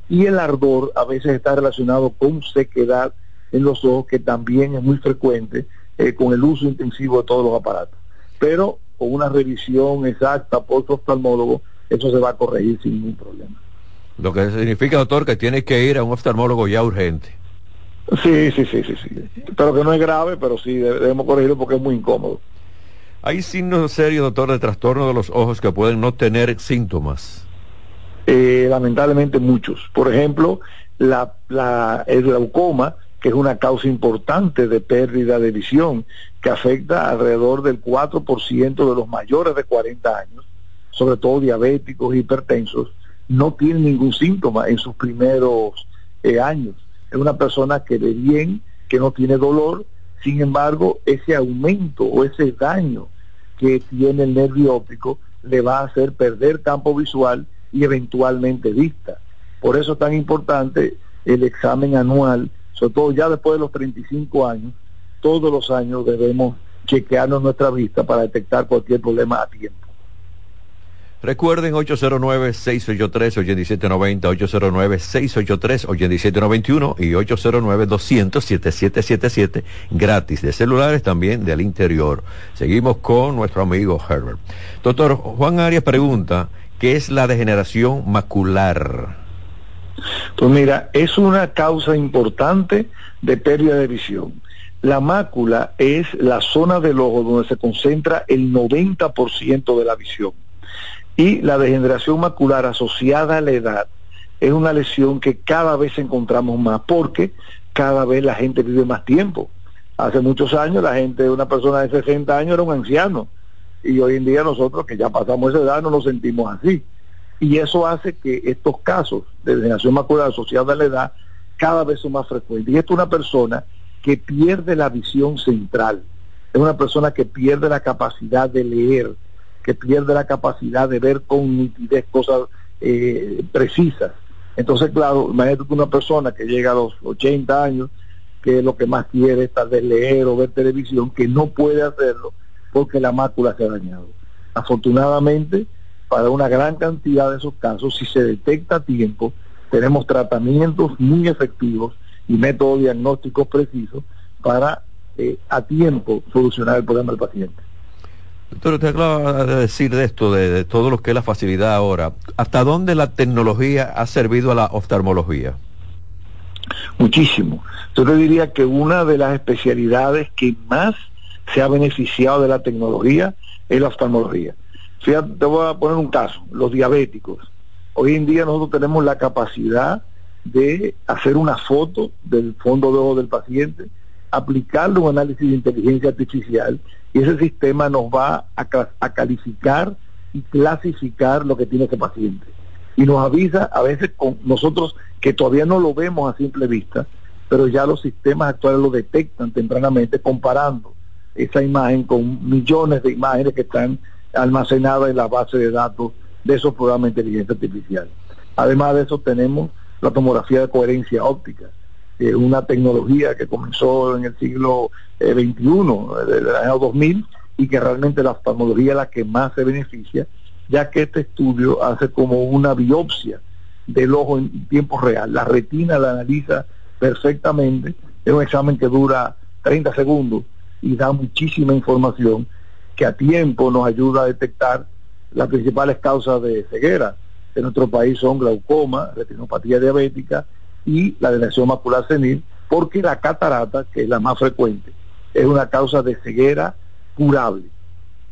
Y el ardor a veces está relacionado con sequedad en los ojos, que también es muy frecuente eh, con el uso intensivo de todos los aparatos. Pero con una revisión exacta por su oftalmólogo, eso se va a corregir sin ningún problema. Lo que significa, doctor, que tiene que ir a un oftalmólogo ya urgente. Sí, sí, sí, sí, sí. Pero que no es grave, pero sí debemos corregirlo porque es muy incómodo. ¿Hay signos serios, doctor, de trastorno de los ojos que pueden no tener síntomas? Eh, lamentablemente muchos. Por ejemplo, la, la, el glaucoma, que es una causa importante de pérdida de visión, que afecta alrededor del 4% de los mayores de 40 años sobre todo diabéticos, hipertensos, no tienen ningún síntoma en sus primeros eh, años. Es una persona que ve bien, que no tiene dolor, sin embargo, ese aumento o ese daño que tiene el nervio óptico le va a hacer perder campo visual y eventualmente vista. Por eso es tan importante el examen anual, sobre todo ya después de los 35 años, todos los años debemos chequearnos nuestra vista para detectar cualquier problema a tiempo. Recuerden 809-683-8790, 809-683-8791 y 809-200-7777, gratis de celulares también del interior. Seguimos con nuestro amigo Herbert. Doctor Juan Arias pregunta, ¿qué es la degeneración macular? Pues mira, es una causa importante de pérdida de visión. La mácula es la zona del ojo donde se concentra el 90% de la visión y la degeneración macular asociada a la edad es una lesión que cada vez encontramos más porque cada vez la gente vive más tiempo. Hace muchos años la gente, una persona de 60 años era un anciano y hoy en día nosotros que ya pasamos esa edad no nos sentimos así. Y eso hace que estos casos de degeneración macular asociada a la edad cada vez son más frecuentes. Y esto es una persona que pierde la visión central, es una persona que pierde la capacidad de leer, que pierde la capacidad de ver con nitidez cosas eh, precisas. Entonces, claro, imagínate una persona que llega a los 80 años, que lo que más quiere es tal vez leer o ver televisión, que no puede hacerlo porque la mácula se ha dañado. Afortunadamente, para una gran cantidad de esos casos, si se detecta a tiempo, tenemos tratamientos muy efectivos y métodos diagnósticos precisos para eh, a tiempo solucionar el problema del paciente. Doctor, usted acaba de decir de esto, de, todo lo que es la facilidad ahora. ¿Hasta dónde la tecnología ha servido a la oftalmología? Muchísimo. Yo te diría que una de las especialidades que más se ha beneficiado de la tecnología en la oftalmología. Fíjate, te voy a poner un caso, los diabéticos. Hoy en día nosotros tenemos la capacidad de hacer una foto del fondo de ojo del paciente, aplicarle un análisis de inteligencia artificial y ese sistema nos va a, a calificar y clasificar lo que tiene ese paciente. Y nos avisa a veces con nosotros que todavía no lo vemos a simple vista, pero ya los sistemas actuales lo detectan tempranamente comparando esa imagen con millones de imágenes que están almacenadas en la base de datos de esos programas de inteligencia artificial. Además de eso tenemos la tomografía de coherencia óptica, que es una tecnología que comenzó en el siglo XXI, eh, del año 2000, y que realmente la oftalmología es la que más se beneficia, ya que este estudio hace como una biopsia del ojo en tiempo real. La retina la analiza perfectamente, es un examen que dura 30 segundos y da muchísima información que a tiempo nos ayuda a detectar las principales causas de ceguera en nuestro país son glaucoma, retinopatía diabética y la degeneración macular senil, porque la catarata, que es la más frecuente, es una causa de ceguera curable.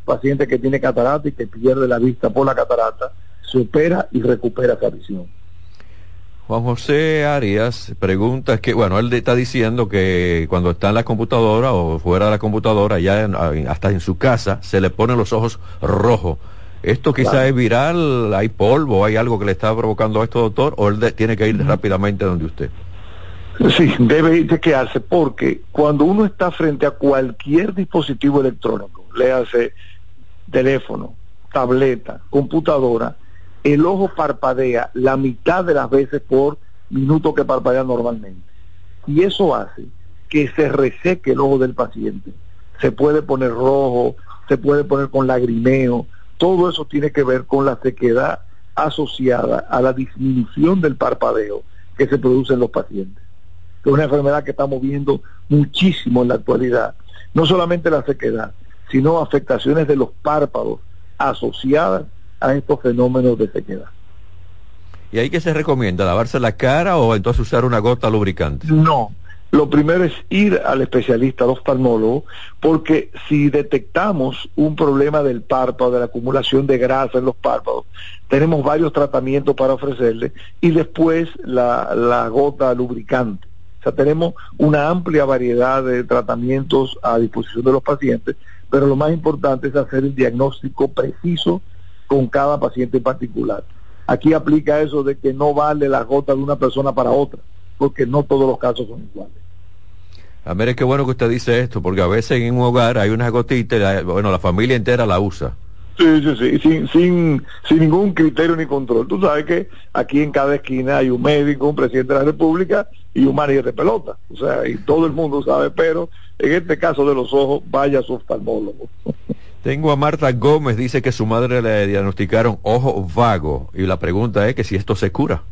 paciente que tiene catarata y que pierde la vista por la catarata, se opera y recupera esa visión. Juan José Arias pregunta que, bueno, él está diciendo que cuando está en la computadora o fuera de la computadora, ya hasta en su casa, se le ponen los ojos rojos. ¿Esto quizá es viral? ¿Hay polvo? ¿Hay algo que le está provocando esto, doctor? ¿O él tiene que ir rápidamente donde usted? Sí, debe ir de quedarse porque cuando uno está frente a cualquier dispositivo electrónico, le hace teléfono, tableta, computadora, el ojo parpadea la mitad de las veces por minuto que parpadea normalmente. Y eso hace que se reseque el ojo del paciente. Se puede poner rojo, se puede poner con lagrimeo, todo eso tiene que ver con la sequedad asociada a la disminución del parpadeo que se produce en los pacientes. Es una enfermedad que estamos viendo muchísimo en la actualidad. No solamente la sequedad, sino afectaciones de los párpados asociadas a estos fenómenos de sequedad. ¿Y ahí qué se recomienda? ¿Lavarse la cara o entonces usar una gota lubricante? No, lo primero es ir al especialista, al oftalmólogo, porque si detectamos un problema del párpado, de la acumulación de grasa en los párpados, tenemos varios tratamientos para ofrecerle y después la, la gota lubricante. O sea, tenemos una amplia variedad de tratamientos a disposición de los pacientes, pero lo más importante es hacer el diagnóstico preciso con cada paciente en particular. Aquí aplica eso de que no vale la gota de una persona para otra porque no todos los casos son iguales. A ver, es que bueno que usted dice esto, porque a veces en un hogar hay una gotita, y bueno, la familia entera la usa. Sí, sí, sí, sin, sin, sin ningún criterio ni control. Tú sabes que aquí en cada esquina hay un médico, un presidente de la República y un manager de pelota. O sea, y todo el mundo sabe, pero en este caso de los ojos, vaya su oftalmólogo. Tengo a Marta Gómez, dice que su madre le diagnosticaron ojo vago y la pregunta es que si esto se cura.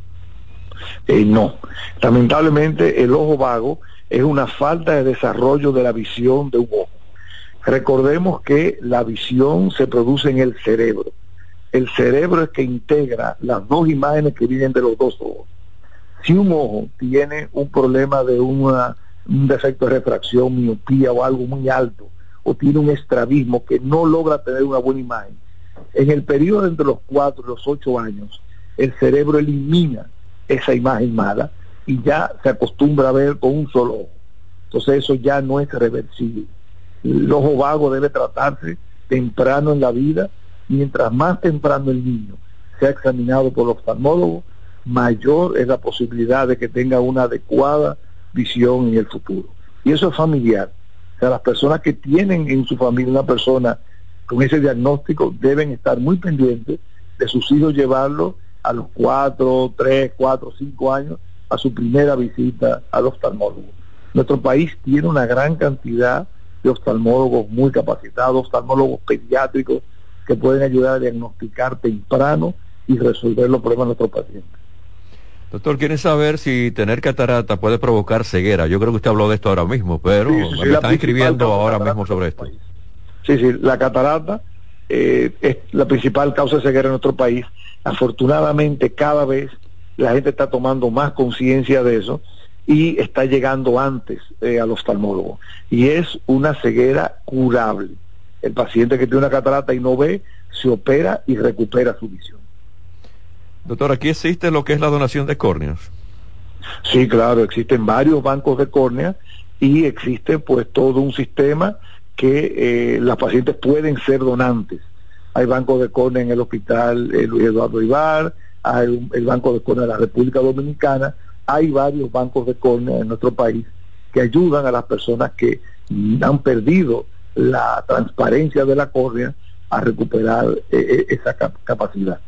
Eh, no, lamentablemente el ojo vago es una falta de desarrollo de la visión de un ojo. Recordemos que la visión se produce en el cerebro. El cerebro es que integra las dos imágenes que vienen de los dos ojos. Si un ojo tiene un problema de una, un defecto de refracción, miopía o algo muy alto, o tiene un estrabismo que no logra tener una buena imagen, en el periodo entre los cuatro y los ocho años, el cerebro elimina esa imagen mala y ya se acostumbra a ver con un solo ojo. Entonces eso ya no es reversible. El ojo vago debe tratarse temprano en la vida, mientras más temprano el niño sea examinado por el oftalmólogo, mayor es la posibilidad de que tenga una adecuada visión en el futuro. Y eso es familiar. O sea, las personas que tienen en su familia una persona con ese diagnóstico deben estar muy pendientes de sus hijos llevarlo a los cuatro, tres, cuatro, cinco años a su primera visita al oftalmólogo. Nuestro país tiene una gran cantidad de oftalmólogos muy capacitados, oftalmólogos pediátricos que pueden ayudar a diagnosticar temprano y resolver los problemas de nuestros pacientes. Doctor, ¿quiere saber si tener catarata puede provocar ceguera? Yo creo que usted habló de esto ahora mismo, pero me están escribiendo ahora mismo sobre esto. Sí, sí, la catarata eh, es la principal causa de ceguera en nuestro país Afortunadamente cada vez la gente está tomando más conciencia de eso y está llegando antes eh, al oftalmólogo. Y es una ceguera curable. El paciente que tiene una catarata y no ve, se opera y recupera su visión. Doctor, aquí existe lo que es la donación de córneas. Sí, claro, existen varios bancos de córnea y existe pues todo un sistema que eh, las pacientes pueden ser donantes. Hay bancos de córnea en el hospital eh, Luis Eduardo Ibar, hay el Banco de Córnea de la República Dominicana, hay varios bancos de córnea en nuestro país que ayudan a las personas que han perdido la transparencia de la córnea a recuperar eh, esa capacidad.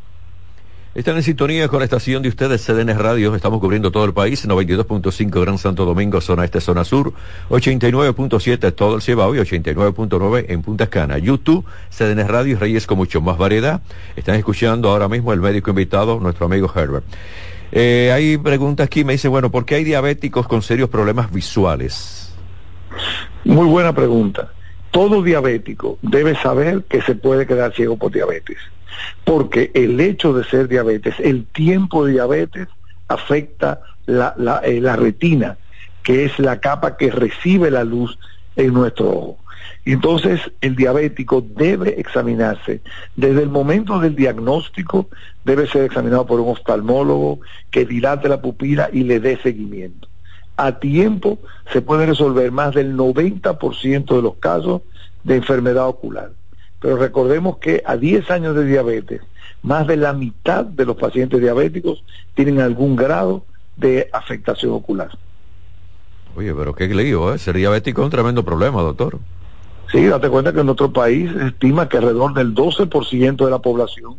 Están en sintonía con la estación de ustedes, CDN Radio. Estamos cubriendo todo el país, 92.5 Gran Santo Domingo, zona este, zona sur, 89.7 todo el Cibao y 89.9 en Punta Cana. YouTube, CDN Radio y Reyes con mucho más variedad. Están escuchando ahora mismo el médico invitado, nuestro amigo Herbert. Eh, hay preguntas aquí, me dice, bueno, ¿por qué hay diabéticos con serios problemas visuales? Muy buena pregunta. Todo diabético debe saber que se puede quedar ciego por diabetes porque el hecho de ser diabetes, el tiempo de diabetes afecta la, eh, la, retina, que es la capa que recibe la luz en nuestro ojo. Entonces el diabético debe examinarse. Desde el momento del diagnóstico debe ser examinado por un oftalmólogo que dilate la pupila y le dé seguimiento. A tiempo se puede resolver más del 90% de los casos de enfermedad ocular. Pero recordemos que a 10 años de diabetes, más de la mitad de los pacientes diabéticos tienen algún grado de afectación ocular. Oye, pero qué lío, ¿eh? Ser diabético es un tremendo problema, doctor. Sí, date cuenta que en nuestro país se estima que alrededor del 12% de la población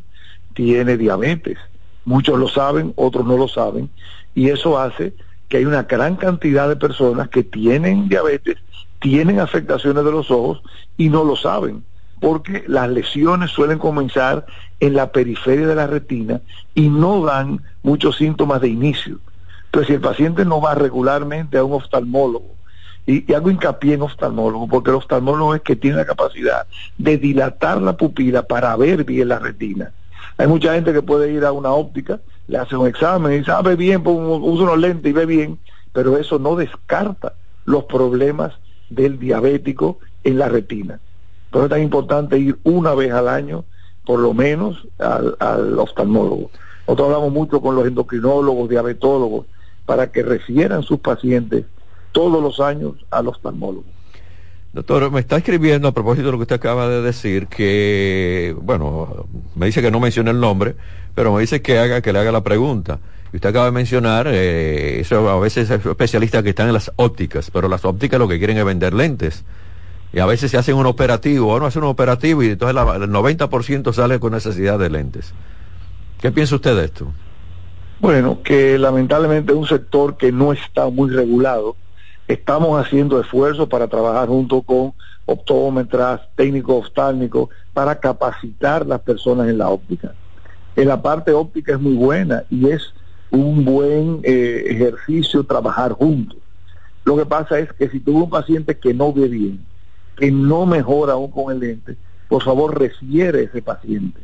tiene diabetes. Muchos lo saben, otros no lo saben, y eso hace que hay una gran cantidad de personas que tienen diabetes, tienen afectaciones de los ojos y no lo saben porque las lesiones suelen comenzar en la periferia de la retina y no dan muchos síntomas de inicio. Entonces, si el paciente no va regularmente a un oftalmólogo, y, hago hincapié en oftalmólogo, porque el oftalmólogo es que tiene la capacidad de dilatar la pupila para ver bien la retina. Hay mucha gente que puede ir a una óptica, le hace un examen y dice, ah, ve bien, usa unos lentes y ve bien, pero eso no descarta los problemas del diabético en la retina. Por eso es tan importante ir una vez al año, por lo menos, al, oftalmólogo. Nosotros hablamos mucho con los endocrinólogos, diabetólogos, para que refieran sus pacientes todos los años al oftalmólogo. Doctor, me está escribiendo a propósito de lo que usted acaba de decir, que, bueno, me dice que no mencione el nombre, pero me dice que haga, que le haga la pregunta. Y usted acaba de mencionar, eh, eso a veces es especialistas que están en las ópticas, pero las ópticas lo que quieren es vender lentes y a veces se hacen un operativo, o no hace un operativo y entonces el 90% sale con necesidad de lentes. ¿Qué piensa usted de esto? Bueno, que lamentablemente es un sector que no está muy regulado. Estamos haciendo esfuerzos para trabajar junto con optómetras, técnicos oftálmicos, para capacitar las personas en la óptica. En la parte óptica es muy buena y es un buen eh, ejercicio trabajar juntos. Lo que pasa es que si tuvo un paciente que no ve bien, que no mejora aún con el lente, por favor refiere ese paciente.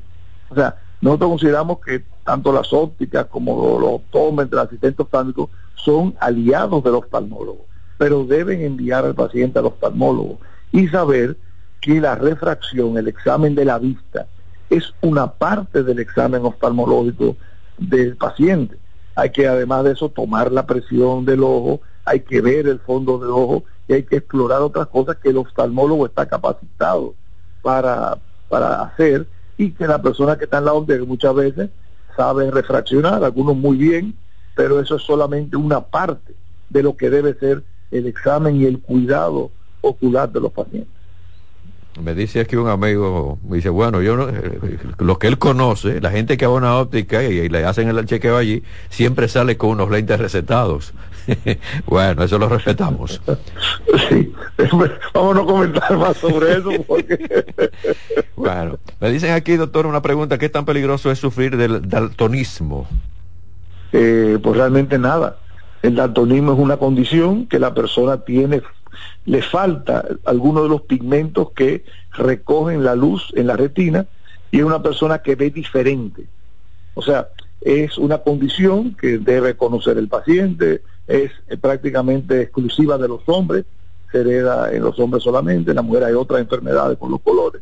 O sea, nosotros consideramos que tanto las ópticas como los optómetros, el asistente oftalmólogo son aliados del oftalmólogo, pero deben enviar al paciente al oftalmólogo y saber que la refracción, el examen de la vista, es una parte del examen oftalmológico del paciente. Hay que además de eso tomar la presión del ojo, hay que ver el fondo del ojo y hay que explorar otras cosas que el oftalmólogo está capacitado para, para hacer y que la persona que está en la óptica muchas veces sabe refraccionar, algunos muy bien, pero eso es solamente una parte de lo que debe ser el examen y el cuidado ocular de los pacientes. Me dice aquí un amigo, me dice, bueno, yo no, eh, lo que él conoce, la gente que va a una óptica y, le hacen el chequeo allí, siempre sale con unos lentes recetados. bueno, eso lo respetamos. Sí, vamos a no comentar más sobre eso. Porque... bueno, me dicen aquí, doctor, una pregunta, ¿qué tan peligroso es sufrir del daltonismo? Eh, pues realmente nada. El daltonismo es una condición que la persona tiene le falta alguno de los pigmentos que recogen la luz en la retina y es una persona que ve diferente. O sea, es una condición que debe conocer el paciente, es prácticamente exclusiva de los hombres, se hereda en los hombres solamente, en la mujer hay otras enfermedades con los colores.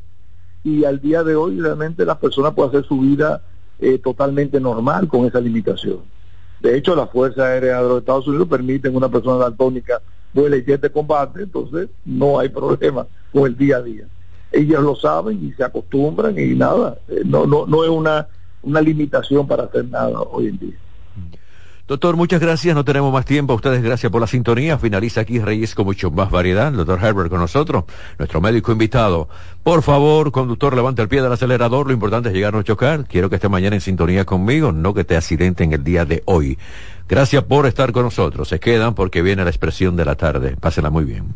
Y al día de hoy realmente la persona puede hacer su vida eh, totalmente normal con esa limitación. De hecho, la Fuerza Aérea de los Estados Unidos permiten una persona daltónica vuela y de combate, entonces no hay problema con el día a día. Ellos lo saben y se acostumbran y nada, eh, no, no, no es una, una limitación para hacer nada hoy en día. Doctor, muchas gracias. No tenemos más tiempo. A ustedes gracias por la sintonía. Finaliza aquí Reyes con mucho más variedad. El doctor Herbert con nosotros, nuestro médico invitado. Por favor, conductor, levante el pie del acelerador. Lo importante es llegar a no chocar. Quiero que esté mañana en sintonía conmigo, no que te accidente en el día de hoy. Gracias por estar con nosotros. Se quedan porque viene la expresión de la tarde. Pásenla muy bien.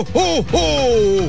¡Oh, oh, oh!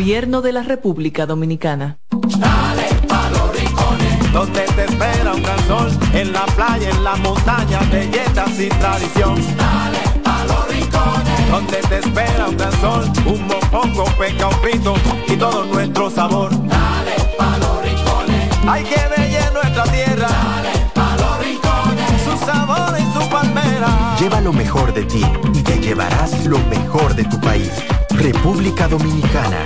Gobierno de la República Dominicana. Dale pa los rincones, donde te espera un gran sol, en la playa, en la montaña, belletas y tradición. Dale pa los rincones, donde te espera un gran sol, un mopongo, peca, un pito y todo nuestro sabor. Dale pa los rincones, hay que bella nuestra tierra. Dale pa los rincones, su sabor y su palmera. Lleva lo mejor de ti y te llevarás lo mejor de tu país. República Dominicana,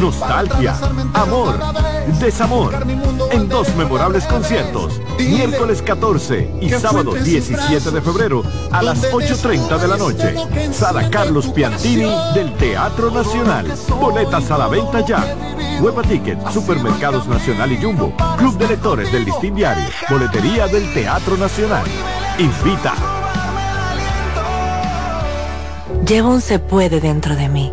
nostalgia, amor, desamor, en dos memorables conciertos, miércoles 14 y sábado 17 de febrero a las 8.30 de la noche. Sala Carlos Piantini del Teatro Nacional. Boletas a la venta ya. Hueva Ticket, Supermercados Nacional y Jumbo, Club de Lectores del Listín Diario, Boletería del Teatro Nacional. Invita. Llevo un se puede dentro de mí,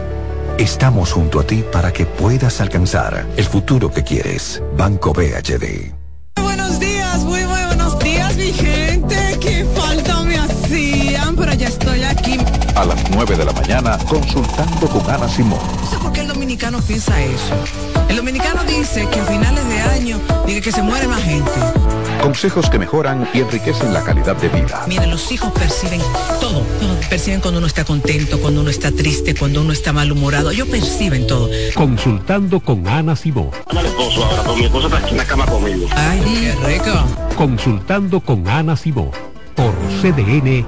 Estamos junto a ti para que puedas alcanzar el futuro que quieres. Banco BHD. Buenos días, muy, muy buenos días, mi gente. Qué falta me hacían, pero ya estoy aquí. A las 9 de la mañana, consultando con Ana Simón. No sé por qué el dominicano piensa eso. El dominicano dice que a finales de año dice que se muere más gente. Consejos que mejoran y enriquecen la calidad de vida. Miren, los hijos perciben todo, todo. Perciben cuando uno está contento, cuando uno está triste, cuando uno está malhumorado. Ellos perciben todo. Consultando con Ana Simó. Ana esposo ahora, pero mi esposo está aquí en la cama conmigo. Ay, qué rico. Consultando con Ana Simó. Por CDN.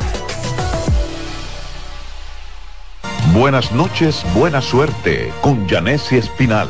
Buenas noches, buena suerte con Janessi Espinal.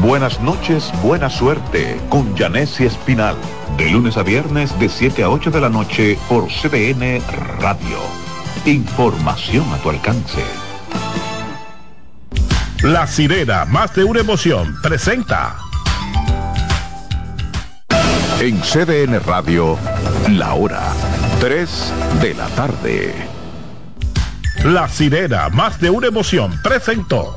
Buenas noches, buena suerte con Janessi Espinal. De lunes a viernes de 7 a 8 de la noche por CDN Radio. Información a tu alcance. La sirena, más de una emoción, presenta. En CDN Radio, la hora 3 de la tarde. La sirena, más de una emoción, presentó.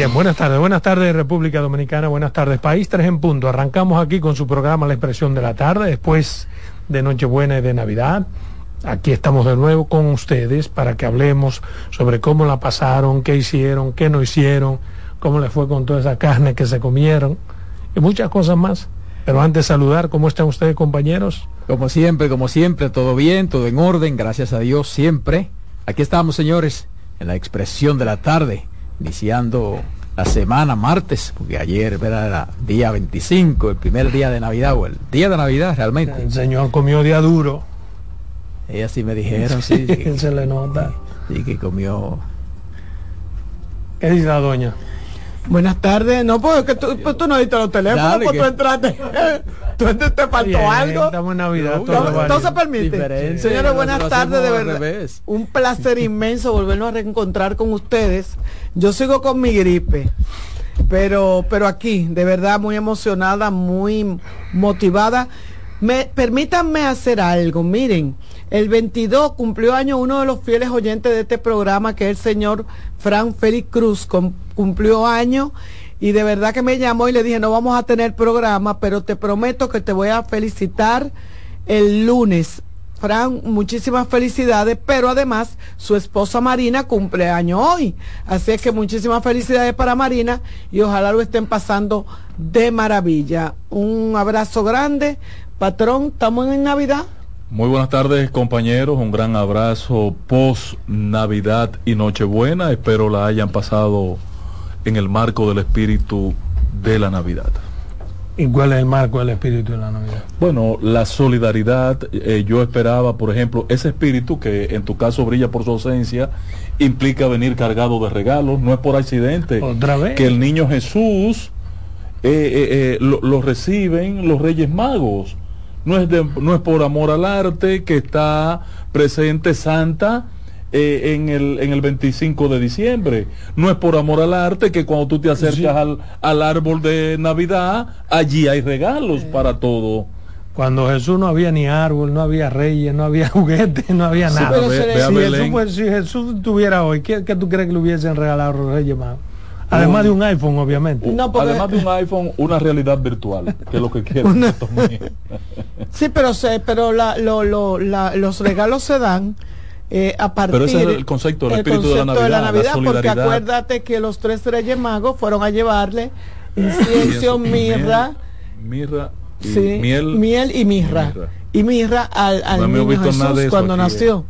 Bien, buenas tardes, buenas tardes República Dominicana, buenas tardes País 3 en punto. Arrancamos aquí con su programa La Expresión de la Tarde, después de Nochebuena y de Navidad. Aquí estamos de nuevo con ustedes para que hablemos sobre cómo la pasaron, qué hicieron, qué no hicieron, cómo les fue con toda esa carne que se comieron y muchas cosas más. Pero antes saludar, ¿cómo están ustedes compañeros? Como siempre, como siempre, todo bien, todo en orden, gracias a Dios siempre. Aquí estamos, señores, en la expresión de la tarde, iniciando la semana martes, porque ayer era día 25, el primer día de Navidad, o el día de Navidad realmente. El señor comió día duro. Ellas sí me dijeron, sí. sí Se le nota. Sí, que comió. ¿Qué dice la doña? Buenas tardes. No, porque tú, pues tú no diste los teléfonos, Dale, pues que- tú entraste. ¿Tú te, te faltó Bien, algo? Estamos en Navidad. No. Entonces permite. Diferente. Señores, buenas tardes, de verdad. revés. Un placer inmenso volvernos a reencontrar con ustedes. Yo sigo con mi gripe, pero, pero aquí, de verdad, muy emocionada, muy motivada. Me, permítanme hacer algo. Miren, el 22 cumplió año uno de los fieles oyentes de este programa, que es el señor Fran Félix Cruz, cum- cumplió año. Y de verdad que me llamó y le dije, no vamos a tener programa, pero te prometo que te voy a felicitar el lunes. Fran, muchísimas felicidades, pero además su esposa Marina cumple año hoy. Así es que muchísimas felicidades para Marina y ojalá lo estén pasando de maravilla. Un abrazo grande. Patrón, ¿estamos en Navidad? Muy buenas tardes compañeros, un gran abrazo post Navidad y Nochebuena, espero la hayan pasado en el marco del espíritu de la Navidad. ¿Y cuál es el marco del espíritu de la Navidad? Bueno, la solidaridad, eh, yo esperaba, por ejemplo, ese espíritu que en tu caso brilla por su ausencia, implica venir cargado de regalos, no es por accidente Otra vez. que el niño Jesús eh, eh, eh, lo, lo reciben los Reyes Magos. No es, de- no es por amor al arte que está presente Santa eh, en, el, en el 25 de diciembre. No es por amor al arte que cuando tú te acercas Sí. al, al árbol de Navidad, allí hay regalos para todo. Cuando Jesús no había ni árbol, no había reyes, no había juguetes, no había Sí, nada. ve- ve si. Jesús, pues, si Jesús tuviera hoy, ¿qué, qué tú crees que le hubiesen regalado a los reyes magos? Además de un iPhone, obviamente. No, porque- Además de un iPhone, una realidad virtual, que es lo que quiero. Sí, pero se, pero la, lo, lo, la- los regalos se dan eh, a partir Pero ese es el concepto, el espíritu de la concepto Navidad, la porque acuérdate que los tres reyes magos fueron a llevarle incienso, mirra mirra y Sí, miel. miel y mirra. Y mirra al, al No niño nada Jesús eso cuando aquí, nació.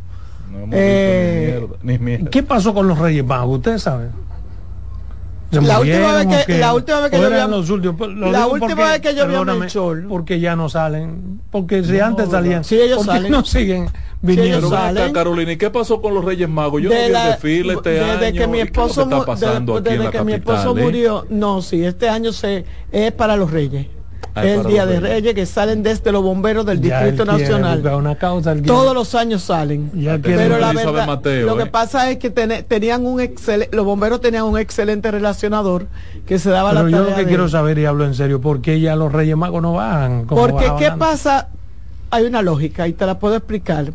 No hemos Eh, visto ni mierda, ni mierda. ¿Qué pasó con los Reyes Magos? Ustedes saben. Se La última vez que- la última vez que ¿O yo vi a- los últimos? Pues, Lo la última porque, vez que yo vi a Melchor. Porque ya no salen. Porque si antes ¿verdad? salían. Sí, ellos ¿por qué salen. no siguen viniendo? ven acá, Carolina, ¿y qué pasó con los Reyes Magos? Yo De no vi el la- desfile este desde año. que mi ¿Y qué es lo esposo que está mu- pasando de- aquí en desde la que mi capital, esposo eh? murió no sí este año se es para los reyes es el día de Reyes. que salen desde los bomberos del Ya distrito nacional una causa, todos los años salen Ya pero la Elizabeth verdad Mateo, lo que eh. pasa es que tenían un los bomberos tenían un excelente relacionador que se daba Pero la yo tarea lo que de- quiero saber, y hablo en serio, ¿por qué ya los Reyes Magos no van? porque qué pasa hay una lógica y te la puedo explicar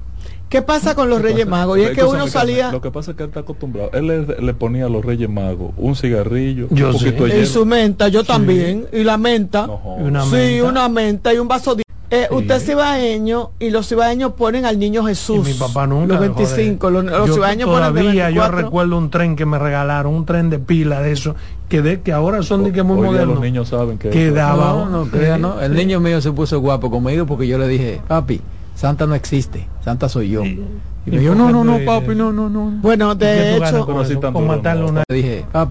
qué pasa con los reyes magos y es que uno salía Lo que pasa es que él está acostumbrado. Él le, le ponía a los Reyes Magos un cigarrillo, Yo un poquito de Y hielo. su menta, yo también. Y la menta. No, Y una sí, menta. una menta y un vaso de... Eh, Usted es cibaeño y los cibaeños ponen al niño Jesús. Y mi papá nunca. Los dejó de- 25. Los, los Yo cibaeños ponen de todavía, yo 24. recuerdo un tren que me regalaron, un tren de pila de eso, que de que ahora son de que muy modernos. los niños saben que que daba No, no crea, no. El niño mío se puso guapo conmigo porque yo le dije, papi, Santa no existe, Santa soy yo. Y me dijo, no, no, no, papi, no, no, no. Bueno, ¿Qué de hecho, con no. una Le dije, papi,